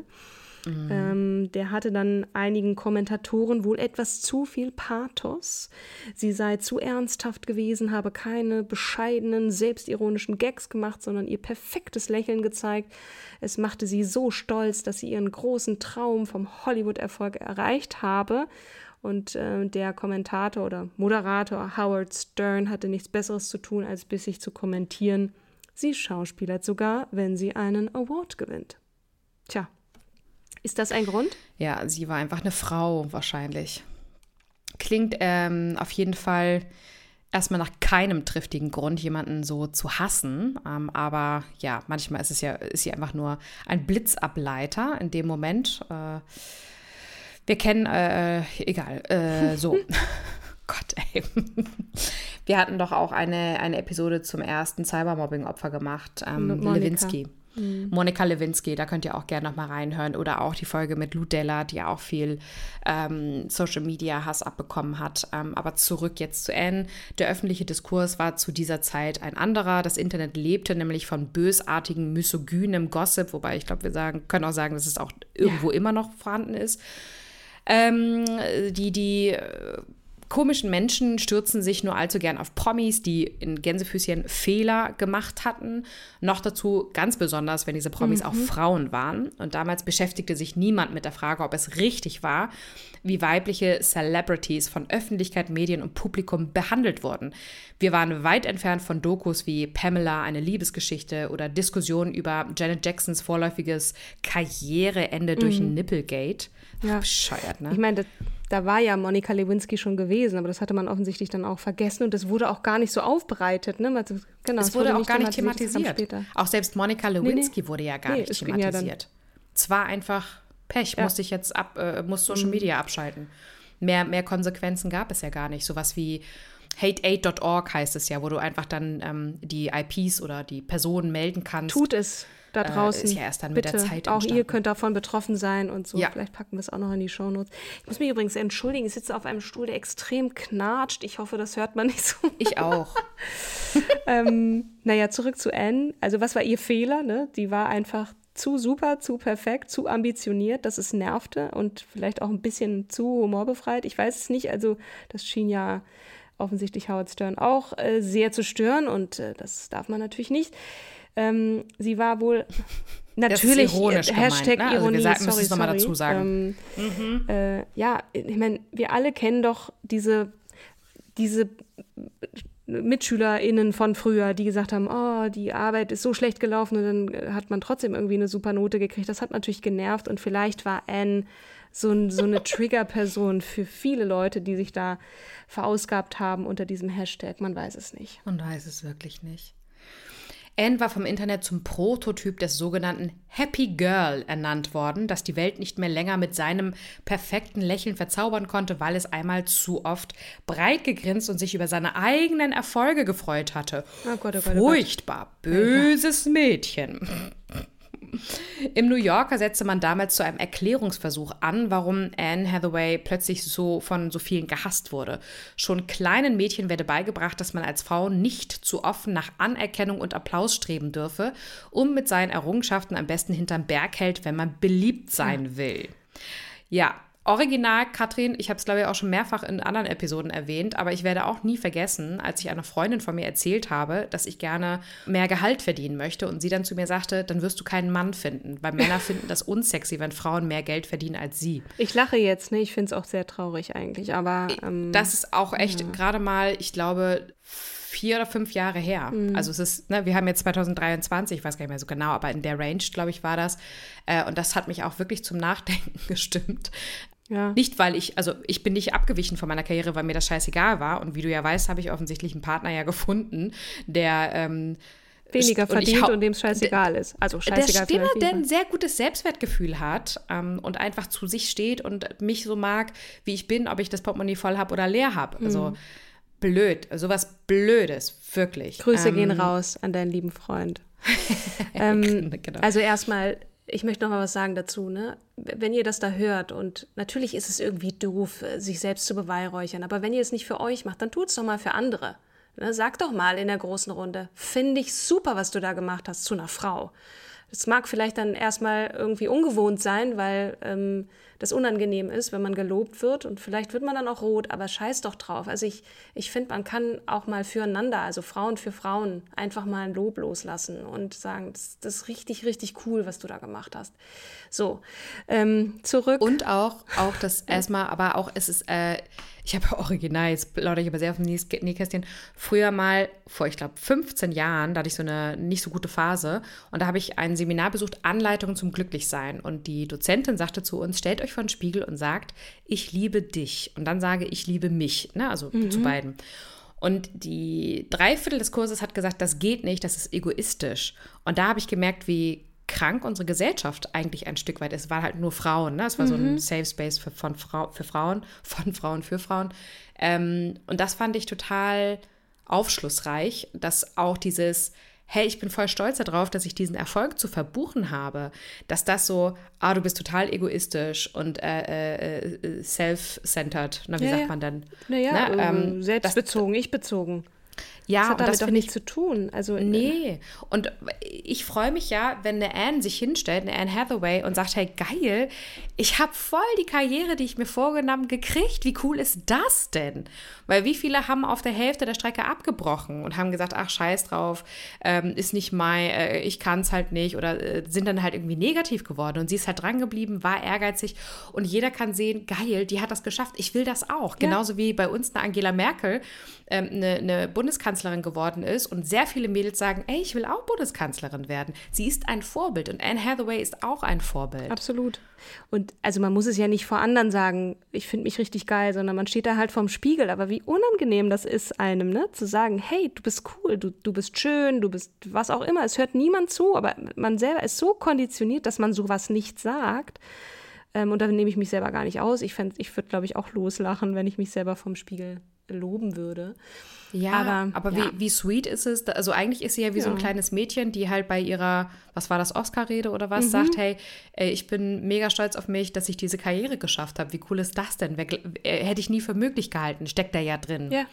Ähm, der hatte dann einigen Kommentatoren wohl etwas zu viel Pathos. Sie sei zu ernsthaft gewesen, habe keine bescheidenen, selbstironischen Gags gemacht, sondern ihr perfektes Lächeln gezeigt. Es machte sie so stolz, dass sie ihren großen Traum vom Hollywood-Erfolg erreicht habe. Und äh, der Kommentator oder Moderator Howard Stern hatte nichts Besseres zu tun, als bissig zu kommentieren. Sie schauspielert sogar, wenn sie einen Award gewinnt. Tja, ist das ein Grund? Ja, sie war einfach eine Frau wahrscheinlich. Klingt ähm, auf jeden Fall erstmal nach keinem triftigen Grund, jemanden so zu hassen. Ähm, aber ja, manchmal ist es ja, ist sie einfach nur ein Blitzableiter in dem Moment. Äh, wir kennen, äh, egal, äh, so. <laughs> <laughs> Gott, ey. Wir hatten doch auch eine, eine Episode zum ersten Cybermobbing-Opfer gemacht, ähm, Mit Monika. Lewinsky. Monika Lewinsky, da könnt ihr auch gerne noch mal reinhören. Oder auch die Folge mit Lou Della, die ja auch viel ähm, Social Media Hass abbekommen hat. Ähm, aber zurück jetzt zu Anne. Der öffentliche Diskurs war zu dieser Zeit ein anderer. Das Internet lebte nämlich von bösartigen, misogynem Gossip, wobei ich glaube, wir sagen, können auch sagen, dass es auch irgendwo immer noch vorhanden ist. Ähm, die, die äh, komischen Menschen stürzen sich nur allzu gern auf Promis, die in Gänsefüßchen Fehler gemacht hatten. Noch dazu ganz besonders, wenn diese Promis auch Frauen waren. Und damals beschäftigte sich niemand mit der Frage, ob es richtig war, wie weibliche Celebrities von Öffentlichkeit, Medien und Publikum behandelt wurden. Wir waren weit entfernt von Dokus wie Pamela, eine Liebesgeschichte oder Diskussionen über Janet Jacksons vorläufiges Karriereende durch ein Nipplegate. Ja. Bescheuert, ne? Ich meine, da, war ja Monika Lewinsky schon gewesen, aber das hatte man offensichtlich dann auch vergessen und das wurde auch gar nicht so aufbereitet. Ne? Also, Genau, Es wurde auch gar nicht thematisiert. später. Auch selbst Monika Lewinsky wurde ja gar Nee, nicht thematisiert. es war einfach Pech, Ja. Mhm. musste ich jetzt ab, äh, muss Social Media abschalten. Mehr, mehr Konsequenzen gab es ja gar nicht. Sowas wie hateaid.org heißt es ja, wo du einfach dann ähm, die IPs oder die Personen melden kannst. Tut es da draußen. ist ja erst dann mit Bitte. der Zeit Auch entstanden. ihr könnt davon betroffen sein und so. Ja. Vielleicht packen wir es auch noch in die Shownotes. Ich muss mich übrigens entschuldigen, ich sitze auf einem Stuhl, der extrem knatscht. Ich hoffe, das hört man nicht so. Ich <laughs> auch. ähm, naja, zurück zu Anne. Also was war ihr Fehler? Ne? Die war einfach zu super, zu perfekt, zu ambitioniert, dass es nervte und vielleicht auch ein bisschen zu humorbefreit. Ich weiß es nicht. Also das schien ja offensichtlich Howard Stern auch äh, sehr zu stören und äh, das darf man natürlich nicht. Ähm, sie war wohl <laughs> Das ist natürlich ironisch äh, gemeint, Hashtag ne? Also wir Ironie, sagen- müssen sorry, sorry. dazu sagen. Ähm, äh, ja, ich meine, wir alle kennen doch diese, diese MitschülerInnen von früher, die gesagt haben, oh, die Arbeit ist so schlecht gelaufen und dann äh, hat man trotzdem irgendwie eine super Note gekriegt. Das hat natürlich genervt und vielleicht war Anne so, ein, so eine <laughs> Trigger-Person für viele Leute, die sich da verausgabt haben unter diesem Hashtag. Man weiß es nicht. Und weiß es wirklich nicht. Anne war vom Internet zum Prototyp des sogenannten Happy Girl ernannt worden, das die Welt nicht mehr länger mit seinem perfekten Lächeln verzaubern konnte, weil es einmal zu oft breit gegrinst und sich über seine eigenen Erfolge gefreut hatte. Oh Gott, oh Gott, oh. Furchtbar, böses Mädchen. Im New Yorker setzte man damals zu einem Erklärungsversuch an, warum Anne Hathaway plötzlich so von so vielen gehasst wurde. Schon kleinen Mädchen werde beigebracht, dass man als Frau nicht zu offen nach Anerkennung und Applaus streben dürfe und mit seinen Errungenschaften am besten hinterm Berg hält, wenn man beliebt sein will. Ja, Original, Katrin, ich habe es glaube ich auch schon mehrfach in anderen Episoden erwähnt, aber ich werde auch nie vergessen, als ich einer Freundin von mir erzählt habe, dass ich gerne mehr Gehalt verdienen möchte und sie dann zu mir sagte, dann wirst du keinen Mann finden, weil Männer <laughs> finden das unsexy, wenn Frauen mehr Geld verdienen als sie. Ich lache jetzt, ne? Ich finde es auch sehr traurig eigentlich, aber ähm, das ist auch echt ja. gerade mal, ich glaube, vier oder fünf Jahre her. Mhm. Also es ist, ne, wir haben jetzt 2023, ich weiß gar nicht mehr so genau, aber in der Range, glaube ich, war das. Äh, und das hat mich auch wirklich zum Nachdenken <laughs> gestimmt. Ja. Nicht, weil ich, also ich bin nicht abgewichen von meiner Karriere, weil mir das scheißegal war. Und wie du ja weißt, habe ich offensichtlich einen Partner ja gefunden, der ähm, weniger verdient und, und dem es scheißegal ist. Also scheißegal. Der Stimme, der ein sehr gutes Selbstwertgefühl hat ähm, und einfach zu sich steht und mich so mag, wie ich bin, ob ich das Portemonnaie voll habe oder leer habe. Mhm. Also blöd, sowas Blödes, wirklich. Grüße ähm, gehen raus an deinen lieben Freund. <laughs> ähm, genau. Also erstmal, ich möchte noch mal was sagen dazu. Ne? Wenn ihr das da hört und natürlich ist es irgendwie doof, sich selbst zu beweihräuchern, aber wenn ihr es nicht für euch macht, dann tut es doch mal für andere. Ne? Sag doch mal in der großen Runde, finde ich super, was du da gemacht hast zu einer Frau. Das mag vielleicht dann erstmal irgendwie ungewohnt sein, weil ähm, das unangenehm ist, wenn man gelobt wird und vielleicht wird man dann auch rot, aber scheiß doch drauf. Also ich, ich finde, man kann auch mal füreinander, also Frauen für Frauen, einfach mal ein Lob loslassen und sagen, das, das ist richtig, richtig cool, was du da gemacht hast. So, ähm, zurück. Und auch, auch das <laughs> erstmal, aber auch es ist, äh, ich habe <laughs> original, jetzt plaudere ich aber sehr auf dem Nähkästchen, früher mal, vor ich glaube 15 Jahren, da hatte ich so eine nicht so gute Phase und da habe ich ein Seminar besucht, Anleitungen zum Glücklichsein und die Dozentin sagte zu uns, stellt euch vor den Spiegel und sagt, ich liebe dich und dann sage ich liebe mich, ne? also mhm. zu beiden. Und die Dreiviertel des Kurses hat gesagt, das geht nicht, das ist egoistisch. Und da habe ich gemerkt, wie krank unsere Gesellschaft eigentlich ein Stück weit ist. Es waren halt nur Frauen, ne? Es war mhm. so ein mhm. Safe Space für, von Frau, für Frauen, <laughs> von Frauen für Frauen. Ähm, und das fand ich total aufschlussreich, dass auch dieses, hey, ich bin voll stolz darauf, dass ich diesen Erfolg zu verbuchen habe, dass das so, ah, du bist total egoistisch und äh, äh, äh self-centered, na, wie ja, sagt man dann? Naja, ne? ähm, selbstbezogen, ich bezogen. Ja, das hat damit das doch nichts zu tun. Also, äh, nee. Und ich freue mich ja, wenn eine Anne sich hinstellt, eine Anne Hathaway, und sagt, hey, geil, ich habe voll die Karriere, die ich mir vorgenommen, gekriegt. Wie cool ist das denn? Weil wie viele haben auf der Hälfte der Strecke abgebrochen und haben gesagt, ach, scheiß drauf, ähm, ist nicht mein, äh, ich kann es halt nicht oder äh, sind dann halt irgendwie negativ geworden. Und sie ist halt dran geblieben, war ehrgeizig und jeder kann sehen, geil, die hat das geschafft. Ich will das auch. Ja. Genauso wie bei uns eine Angela Merkel, ähm, eine, eine Bundeskanzlerin geworden ist und sehr viele Mädels sagen, ey, ich will auch Bundeskanzlerin werden. Sie ist ein Vorbild und Anne Hathaway ist auch ein Vorbild. Absolut. Und also man muss es ja nicht vor anderen sagen, ich finde mich richtig geil, sondern man steht da halt vorm Spiegel. Aber wie unangenehm das ist einem, ne? Zu sagen, hey, du bist cool, du, du bist schön, du bist was auch immer. Es hört niemand zu, aber man selber ist so konditioniert, dass man sowas nicht sagt. Ähm, und da nehme ich mich selber gar nicht aus. Ich, ich würde, glaube ich, auch loslachen, wenn ich mich selber vom Spiegel loben würde. Ja, aber, aber ja. Wie, wie sweet ist es? Also eigentlich ist sie ja wie ja. so ein kleines Mädchen, die halt bei ihrer, was war das, Oscar-Rede oder was, mhm. sagt, hey, ich bin mega stolz auf mich, dass ich diese Karriere geschafft habe. Wie cool ist das denn? Äh, hätte ich nie für möglich gehalten. Steckt da ja drin. Ja.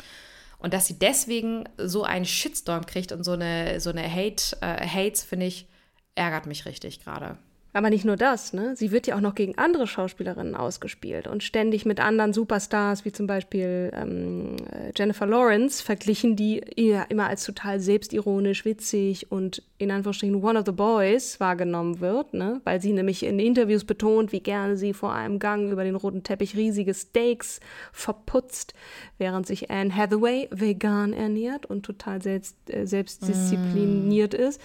Und dass sie deswegen so einen Shitstorm kriegt und so eine, so eine Hate, äh, Hates, finde ich, ärgert mich richtig gerade. Aber nicht nur das, ne? Sie wird ja auch noch gegen andere Schauspielerinnen ausgespielt und ständig mit anderen Superstars, wie zum Beispiel ähm, Jennifer Lawrence, verglichen, die ja immer als total selbstironisch, witzig und in Anführungsstrichen one of the boys wahrgenommen wird, ne? Weil sie nämlich in Interviews betont, wie gerne sie vor einem Gang über den roten Teppich riesige Steaks verputzt, während sich Anne Hathaway vegan ernährt und total selbst, äh, selbstdiszipliniert mm. ist.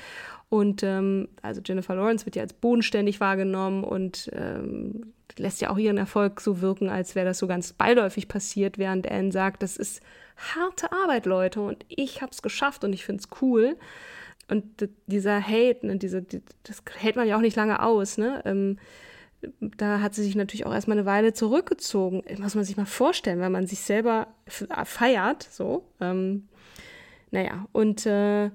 Und ähm, also Jennifer Lawrence wird ja als bodenständig wahrgenommen und ähm, lässt ja auch ihren Erfolg so wirken, als wäre das so ganz beiläufig passiert, während Anne sagt, das ist harte Arbeit, Leute, und ich habe es geschafft und ich finde es cool. Und dieser Hate, ne, diese, die, das hält man ja auch nicht lange aus, ne? Ähm, da hat sie sich natürlich auch erstmal eine Weile zurückgezogen. Muss man sich mal vorstellen, wenn man sich selber feiert, so. Ähm, naja, und äh,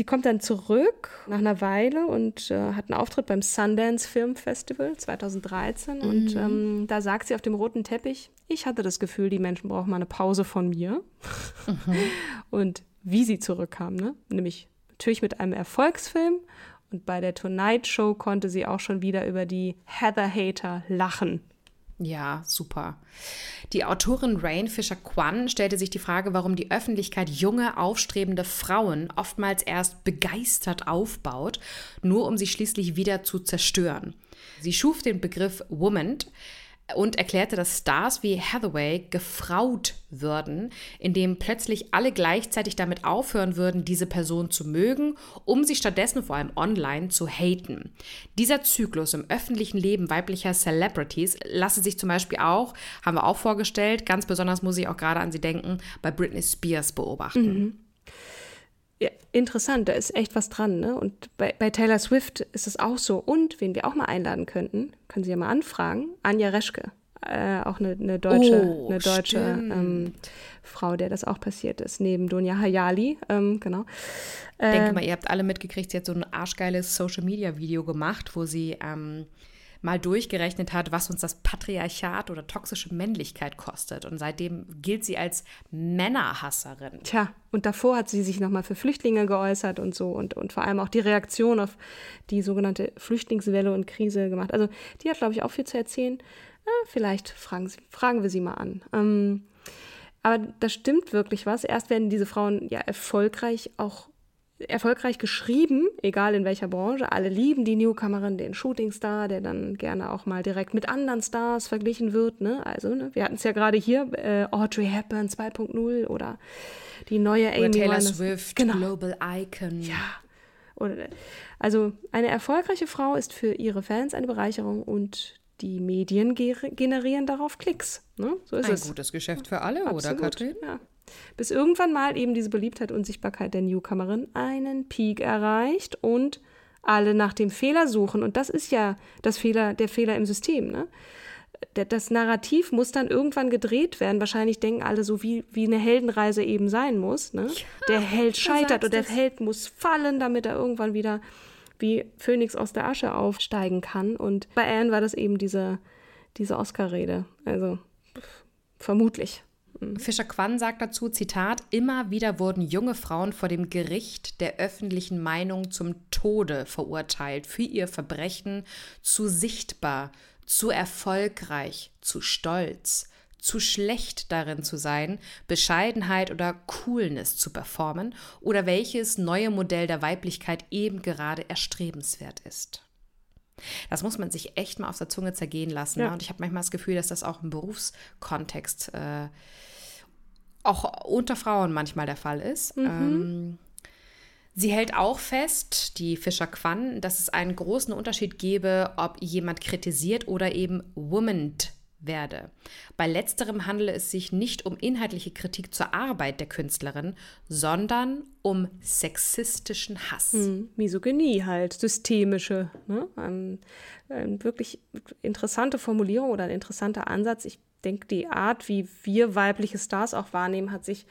Sie kommt dann zurück nach einer Weile und äh, hat einen Auftritt beim Sundance Film Festival 2013. Mhm. Und ähm, da sagt sie auf dem roten Teppich, ich hatte das Gefühl, die Menschen brauchen mal eine Pause von mir. Mhm. <laughs> Und wie sie zurückkam, ne? nämlich natürlich mit einem Erfolgsfilm. Und bei der Tonight Show konnte sie auch schon wieder über die Heather Hater lachen. Ja, super. Die Autorin Rain Fisher-Kwan stellte sich die Frage, warum die Öffentlichkeit junge, aufstrebende Frauen oftmals erst begeistert aufbaut, nur um sie schließlich wieder zu zerstören. Sie schuf den Begriff Woman, und erklärte, dass Stars wie Hathaway gefraut würden, indem plötzlich alle gleichzeitig damit aufhören würden, diese Person zu mögen, um sie stattdessen vor allem online zu haten. Dieser Zyklus im öffentlichen Leben weiblicher Celebrities lasse sich zum Beispiel auch, haben wir auch vorgestellt, ganz besonders muss ich auch gerade an sie denken, bei Britney Spears beobachten. Mhm. Ja, interessant, da ist echt was dran. Ne? Und bei, bei Taylor Swift ist es auch so. Und wen wir auch mal einladen könnten, können Sie ja mal anfragen, Anja Reschke. Äh, auch eine, eine deutsche, oh, eine deutsche ähm, Frau, der das auch passiert ist, neben Donja Hayali, ähm, genau. Ich äh, denke mal, ihr habt alle mitgekriegt, sie hat so ein arschgeiles Social-Media-Video gemacht, wo sie ähm, mal durchgerechnet hat, was uns das Patriarchat oder toxische Männlichkeit kostet. Und seitdem gilt sie als Männerhasserin. Tja, und davor hat sie sich nochmal für Flüchtlinge geäußert und so und, und vor allem auch die Reaktion auf die sogenannte Flüchtlingswelle und Krise gemacht. Also die hat, glaube ich, auch viel zu erzählen. Vielleicht fragen, fragen wir sie mal an. Ähm, aber da stimmt wirklich was. Erst werden diese Frauen ja erfolgreich auch erfolgreich geschrieben, egal in welcher Branche. Alle lieben die Newcomerin, den Shootingstar, der dann gerne auch mal direkt mit anderen Stars verglichen wird. Ne? Also, ne? wir hatten es ja gerade hier, äh, Audrey Hepburn 2.0 oder die neue Amy oder Taylor Winehouse. Swift, genau. Global Icon. Ja. Oder, also eine erfolgreiche Frau ist für ihre Fans eine Bereicherung und die Medien generieren darauf Klicks. Ne? So ist Ein es. gutes Geschäft für alle, Absolut. oder Katrin? Ja. Bis irgendwann mal eben diese Beliebtheit und Sichtbarkeit der Newcomerin einen Peak erreicht und alle nach dem Fehler suchen. Und das ist ja das Fehler, der Fehler im System. Ne? Das Narrativ muss dann irgendwann gedreht werden. Wahrscheinlich denken alle so, wie, wie eine Heldenreise eben sein muss. Ne? Ja, der Held scheitert und der Held muss fallen, damit er irgendwann wieder wie Phönix aus der Asche aufsteigen kann. Und bei Anne war das eben diese, diese Oscar-Rede. Also vermutlich. Fischer Quan sagt dazu, Zitat, immer wieder wurden junge Frauen vor dem Gericht der öffentlichen Meinung zum Tode verurteilt für ihr Verbrechen, zu sichtbar, zu erfolgreich, zu stolz, zu schlecht darin zu sein, Bescheidenheit oder Coolness zu performen oder welches neue Modell der Weiblichkeit eben gerade erstrebenswert ist. Das muss man sich echt mal auf der Zunge zergehen lassen. Ja. Ne? Und ich habe manchmal das Gefühl, dass das auch im Berufskontext äh, auch unter Frauen manchmal der Fall ist. Mhm. Ähm, sie hält auch fest, die Fischer Quan, dass es einen großen Unterschied gebe, ob jemand kritisiert oder eben womaned werde. Bei letzterem handele es sich nicht um inhaltliche Kritik zur Arbeit der Künstlerin, sondern um sexistischen Hass. Hm, Misogynie halt, systemische. Ne? Ein, ein wirklich interessante Formulierung oder ein interessanter Ansatz. Ich denke, die Art, wie wir weibliche Stars auch wahrnehmen, hat sich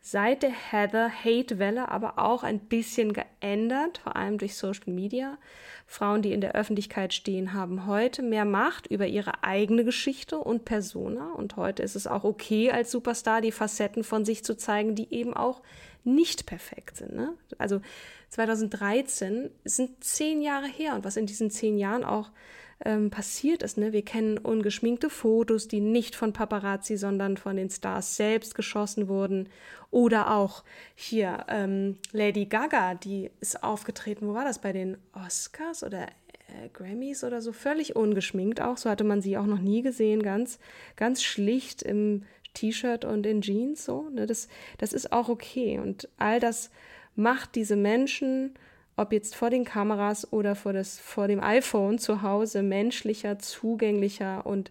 seit der Heather-Hate-Welle aber auch ein bisschen geändert, vor allem durch Social Media. Frauen, die in der Öffentlichkeit stehen, haben heute mehr Macht über ihre eigene Geschichte und Persona. Und heute ist es auch okay, als Superstar die Facetten von sich zu zeigen, die eben auch nicht perfekt sind. Ne? Also 2013 sind zehn Jahre her und was in diesen zehn Jahren auch ähm, passiert ist. Ne? Wir kennen ungeschminkte Fotos, die nicht von Paparazzi, sondern von den Stars selbst geschossen wurden. Oder auch hier ähm, Lady Gaga, die ist aufgetreten, wo war das, bei den Oscars oder äh, Grammys oder so, völlig ungeschminkt auch. So hatte man sie auch noch nie gesehen, ganz, ganz schlicht im T-Shirt und in Jeans. So, ne? das, das ist auch okay. Und all das macht diese Menschen ob jetzt vor den Kameras oder vor, das, vor dem iPhone zu Hause, menschlicher, zugänglicher und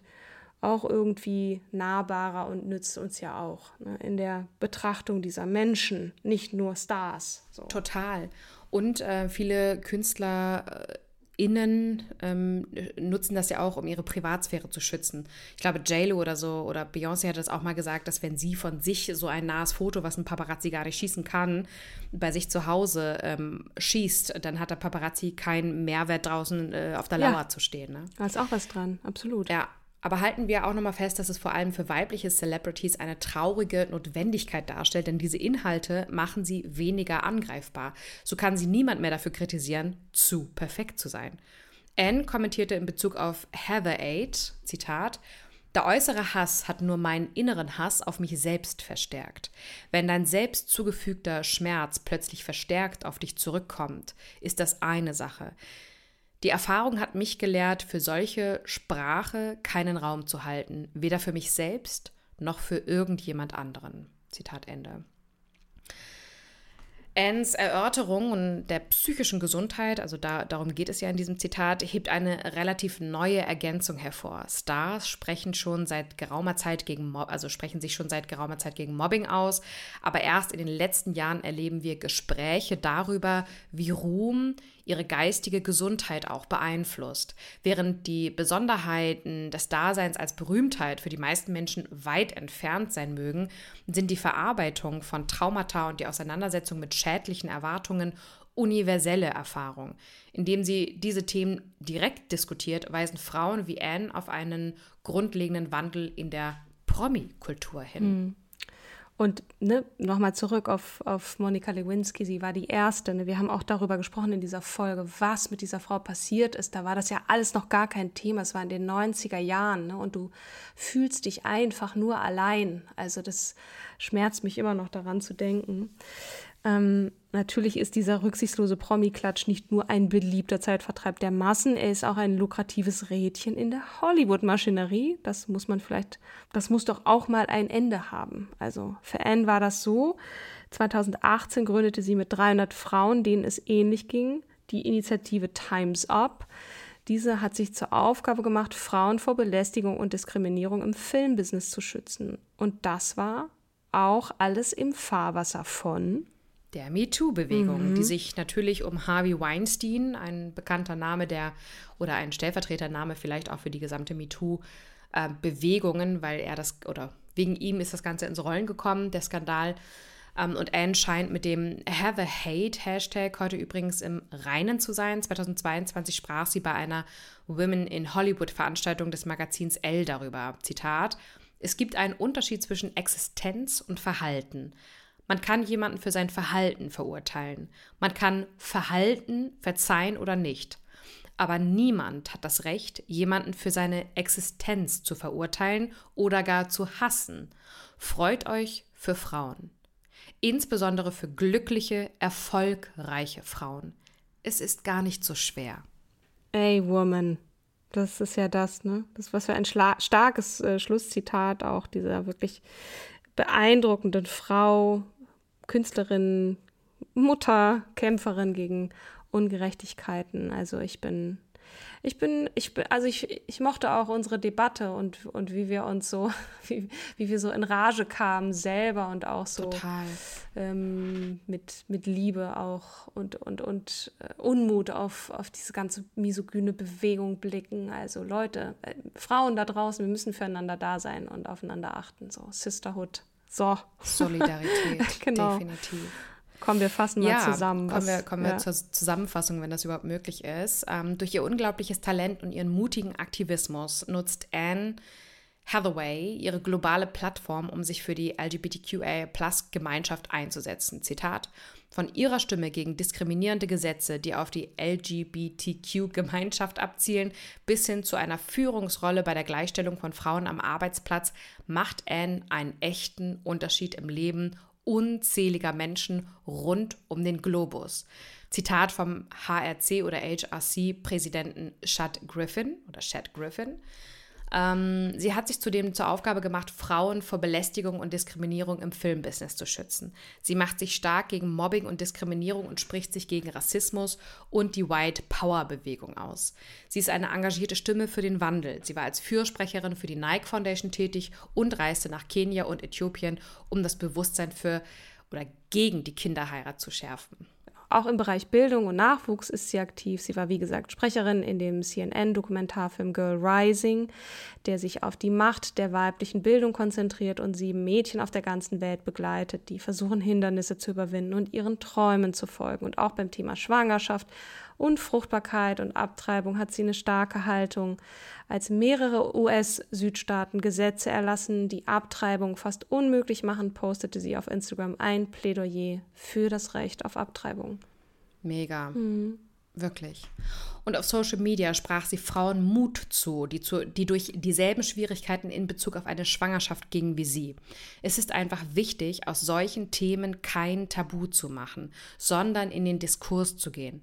auch irgendwie nahbarer und nützt uns ja auch ne, in der Betrachtung dieser Menschen, nicht nur Stars. So. Total. Und äh, viele Künstler äh, Innen ähm, nutzen das ja auch, um ihre Privatsphäre zu schützen. Ich glaube, JLo oder so oder Beyoncé hat das auch mal gesagt, dass wenn sie von sich so ein nahes Foto, was ein Paparazzi gar nicht schießen kann, bei sich zu Hause ähm, schießt, dann hat der Paparazzi keinen Mehrwert draußen äh, auf der Lauer ja. zu stehen. Ne? Da ist auch was dran, absolut. Ja, aber halten wir auch nochmal fest, dass es vor allem für weibliche Celebrities eine traurige Notwendigkeit darstellt, denn diese Inhalte machen sie weniger angreifbar. So kann sie niemand mehr dafür kritisieren, zu perfekt zu sein. Anne kommentierte in Bezug auf Heather Aid, Zitat, Der äußere Hass hat nur meinen inneren Hass auf mich selbst verstärkt. Wenn dein selbst zugefügter Schmerz plötzlich verstärkt auf dich zurückkommt, ist das eine Sache. Die Erfahrung hat mich gelehrt, für solche Sprache keinen Raum zu halten, weder für mich selbst noch für irgendjemand anderen. Zitat Ende. Anns Erörterung der psychischen Gesundheit, also da, darum geht es ja in diesem Zitat, hebt eine relativ neue Ergänzung hervor. Stars sprechen schon seit geraumer Zeit gegen Mob also sprechen sich schon seit geraumer Zeit gegen Mobbing aus, aber erst in den letzten Jahren erleben wir Gespräche darüber, wie Ruhm ihre geistige Gesundheit auch beeinflusst. Während die Besonderheiten des Daseins als Berühmtheit für die meisten Menschen weit entfernt sein mögen, sind die Verarbeitung von Traumata und die Auseinandersetzung mit schädlichen Erwartungen universelle Erfahrung. Indem sie diese Themen direkt diskutiert, weisen Frauen wie Anne auf einen grundlegenden Wandel in der Promi-Kultur hin. Mhm. Und ne, nochmal zurück auf, auf Monika Lewinsky, sie war die Erste. Ne? Wir haben auch darüber gesprochen in dieser Folge, was mit dieser Frau passiert ist. Da war das ja alles noch gar kein Thema. Es war in den 90er Jahren ne? und du fühlst dich einfach nur allein. Also das schmerzt mich immer noch daran zu denken. Ähm, natürlich ist dieser rücksichtslose Promi-Klatsch nicht nur ein beliebter Zeitvertreib der Massen, er ist auch ein lukratives Rädchen in der Hollywood-Maschinerie. Das muss man vielleicht, das muss doch auch mal ein Ende haben. Also für Anne war das so. 2018 gründete sie mit 300 Frauen, denen es ähnlich ging, die Initiative Times Up. Diese hat sich zur Aufgabe gemacht, Frauen vor Belästigung und Diskriminierung im Filmbusiness zu schützen. Und das war auch alles im Fahrwasser von der MeToo-Bewegung, mhm. die sich natürlich um Harvey Weinstein, ein bekannter Name der oder ein Stellvertretername vielleicht auch für die gesamte MeToo-Bewegungen, weil er das oder wegen ihm ist das Ganze ins Rollen gekommen, der Skandal. Ähm, und Anne scheint mit dem Have a Hate Hashtag heute übrigens im Reinen zu sein. 2022 sprach sie bei einer Women in Hollywood Veranstaltung des Magazins Elle darüber. Zitat: Es gibt einen Unterschied zwischen Existenz und Verhalten. Man kann jemanden für sein Verhalten verurteilen. Man kann Verhalten verzeihen oder nicht. Aber niemand hat das Recht, jemanden für seine Existenz zu verurteilen oder gar zu hassen. Freut euch für Frauen. Insbesondere für glückliche, erfolgreiche Frauen. Es ist gar nicht so schwer. Ey, Woman. Das ist ja das, ne? Das was für ein Schla starkes äh, Schlusszitat auch dieser wirklich beeindruckenden Frau, Künstlerin, Mutter, Kämpferin gegen Ungerechtigkeiten. Also ich bin, ich bin, ich bin, also ich, ich mochte auch unsere Debatte und, und wie wir uns so, <laughs> wie, wie wir so in Rage kamen selber und auch so ähm, mit, mit Liebe auch und, und, und äh, Unmut auf, auf diese ganze misogyne Bewegung blicken. Also Leute, äh, Frauen da draußen, wir müssen füreinander da sein und aufeinander achten. So, Sisterhood. So. Solidarität, <laughs> genau. definitiv. Kommen wir fassen mal ja, zusammen. Kommen wir, kommen ja. wir zur Zusammenfassung, wenn das überhaupt möglich ist. Ähm, durch ihr unglaubliches Talent und ihren mutigen Aktivismus nutzt Anne Hathaway ihre globale Plattform, um sich für die LGBTQA-Plus-Gemeinschaft einzusetzen. Zitat: Von ihrer Stimme gegen diskriminierende Gesetze, die auf die LGBTQ-Gemeinschaft abzielen, bis hin zu einer Führungsrolle bei der Gleichstellung von Frauen am Arbeitsplatz, macht Anne einen echten Unterschied im Leben unzähliger Menschen rund um den Globus. Zitat vom HRC oder HRC-Präsidenten Chad Griffin oder Chad Griffin. Ähm, sie hat sich zudem zur Aufgabe gemacht, Frauen vor Belästigung und Diskriminierung im Filmbusiness zu schützen. Sie macht sich stark gegen Mobbing und Diskriminierung und spricht sich gegen Rassismus und die White Power Bewegung aus. Sie ist eine engagierte Stimme für den Wandel. Sie war als Fürsprecherin für die Nike Foundation tätig und reiste nach Kenia und Äthiopien, um das Bewusstsein für oder gegen die Kinderheirat zu schärfen. Auch im Bereich Bildung und Nachwuchs ist sie aktiv. Sie war, wie gesagt, Sprecherin in dem CNN-Dokumentarfilm Girl Rising, der sich auf die Macht der weiblichen Bildung konzentriert und sieben Mädchen auf der ganzen Welt begleitet, die versuchen, Hindernisse zu überwinden und ihren Träumen zu folgen. Und auch beim Thema Schwangerschaft Unfruchtbarkeit und Abtreibung hat sie eine starke Haltung. Als mehrere US-Südstaaten Gesetze erlassen, die Abtreibung fast unmöglich machen, postete sie auf Instagram ein Plädoyer für das Recht auf Abtreibung. Mega. Mhm. Wirklich. Und auf Social Media sprach sie Frauen Mut zu, die, zu, die durch dieselben Schwierigkeiten in Bezug auf eine Schwangerschaft gingen wie sie. Es ist einfach wichtig, aus solchen Themen kein Tabu zu machen, sondern in den Diskurs zu gehen.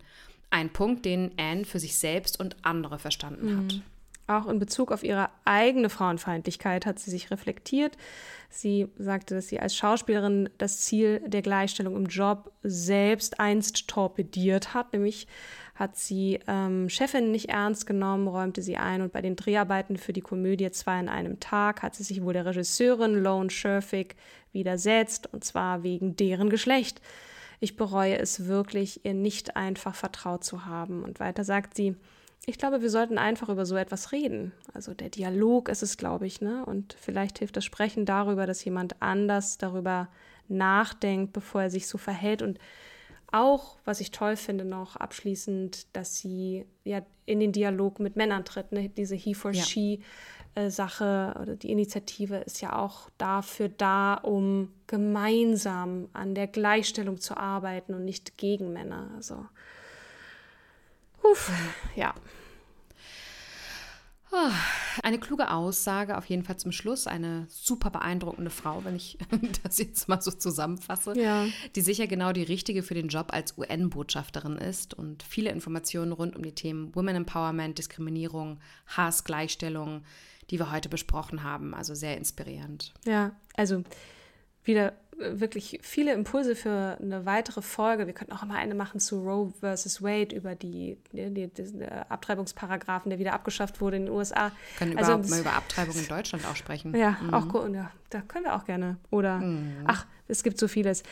Ein Punkt, den Anne für sich selbst und andere verstanden hat. Mhm. Auch in Bezug auf ihre eigene Frauenfeindlichkeit hat sie sich reflektiert. Sie sagte, dass sie als Schauspielerin das Ziel der Gleichstellung im Job selbst einst torpediert hat. Nämlich hat sie ähm, Chefin nicht ernst genommen, räumte sie ein und bei den Dreharbeiten für die Komödie Zwei in einem Tag hat sie sich wohl der Regisseurin Lone Scherfig widersetzt und zwar wegen deren Geschlecht. Ich bereue es wirklich, ihr nicht einfach vertraut zu haben. Und weiter sagt sie, ich glaube, wir sollten einfach über so etwas reden. Also der Dialog ist es, glaube ich, ne? Und vielleicht hilft das Sprechen darüber, dass jemand anders darüber nachdenkt, bevor er sich so verhält. Und auch, was ich toll finde, noch abschließend, dass sie ja in den Dialog mit Männern tritt. Ne? Diese He for ja. She äh, Sache oder die Initiative ist ja auch dafür da, um gemeinsam an der Gleichstellung zu arbeiten und nicht gegen Männer. Also Uff, ja. Ah, eine kluge Aussage, auf jeden Fall zum Schluss. Eine super beeindruckende Frau, wenn ich <laughs> das jetzt mal so zusammenfasse, ja. die sicher genau die richtige für den Job als UN-Botschafterin ist und viele Informationen rund um die Themen Women Empowerment, Diskriminierung, Hass, Gleichstellung, die wir heute besprochen haben. Also sehr inspirierend. Ja, also wieder wirklich viele Impulse für eine weitere Folge. Wir könnten auch mal eine machen zu Roe versus Wade über die, die, die, die Abtreibungsparagraphen, der wieder abgeschafft wurde in den USA. Wir können also, überhaupt mal über Abtreibung in Deutschland auch sprechen. Ja, mhm. auch ja, da können wir auch gerne. Oder mhm. ach, es gibt so vieles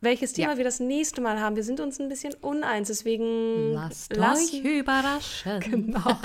welches Thema ja. wir das nächste Mal haben. Wir sind uns ein bisschen uneins, deswegen lasst lassen, euch überraschen. <laughs> Genau.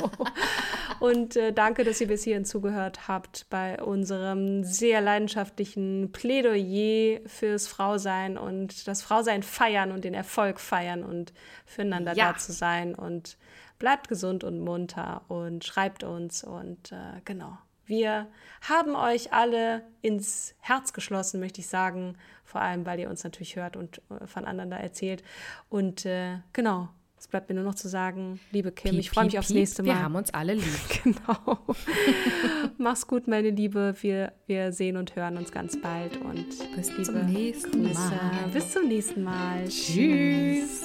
Und äh, danke, dass ihr bis hierhin zugehört habt bei unserem sehr leidenschaftlichen Plädoyer fürs Frausein und das Frausein feiern und den Erfolg feiern und füreinander ja. da zu sein. Und bleibt gesund und munter und schreibt uns und äh, genau. Wir haben euch alle ins Herz geschlossen, möchte ich sagen. Vor allem, weil ihr uns natürlich hört und äh, voneinander erzählt. Und äh, genau, es bleibt mir nur noch zu sagen, liebe Kim, piep, ich freue mich piep, aufs nächste Mal. Wir haben uns alle lieb. <laughs> genau. Mach's gut, meine Liebe. Wir, wir sehen und hören uns ganz bald. Und bis zum nächsten Grüße. Mal. Bis zum nächsten Mal. Tschüss.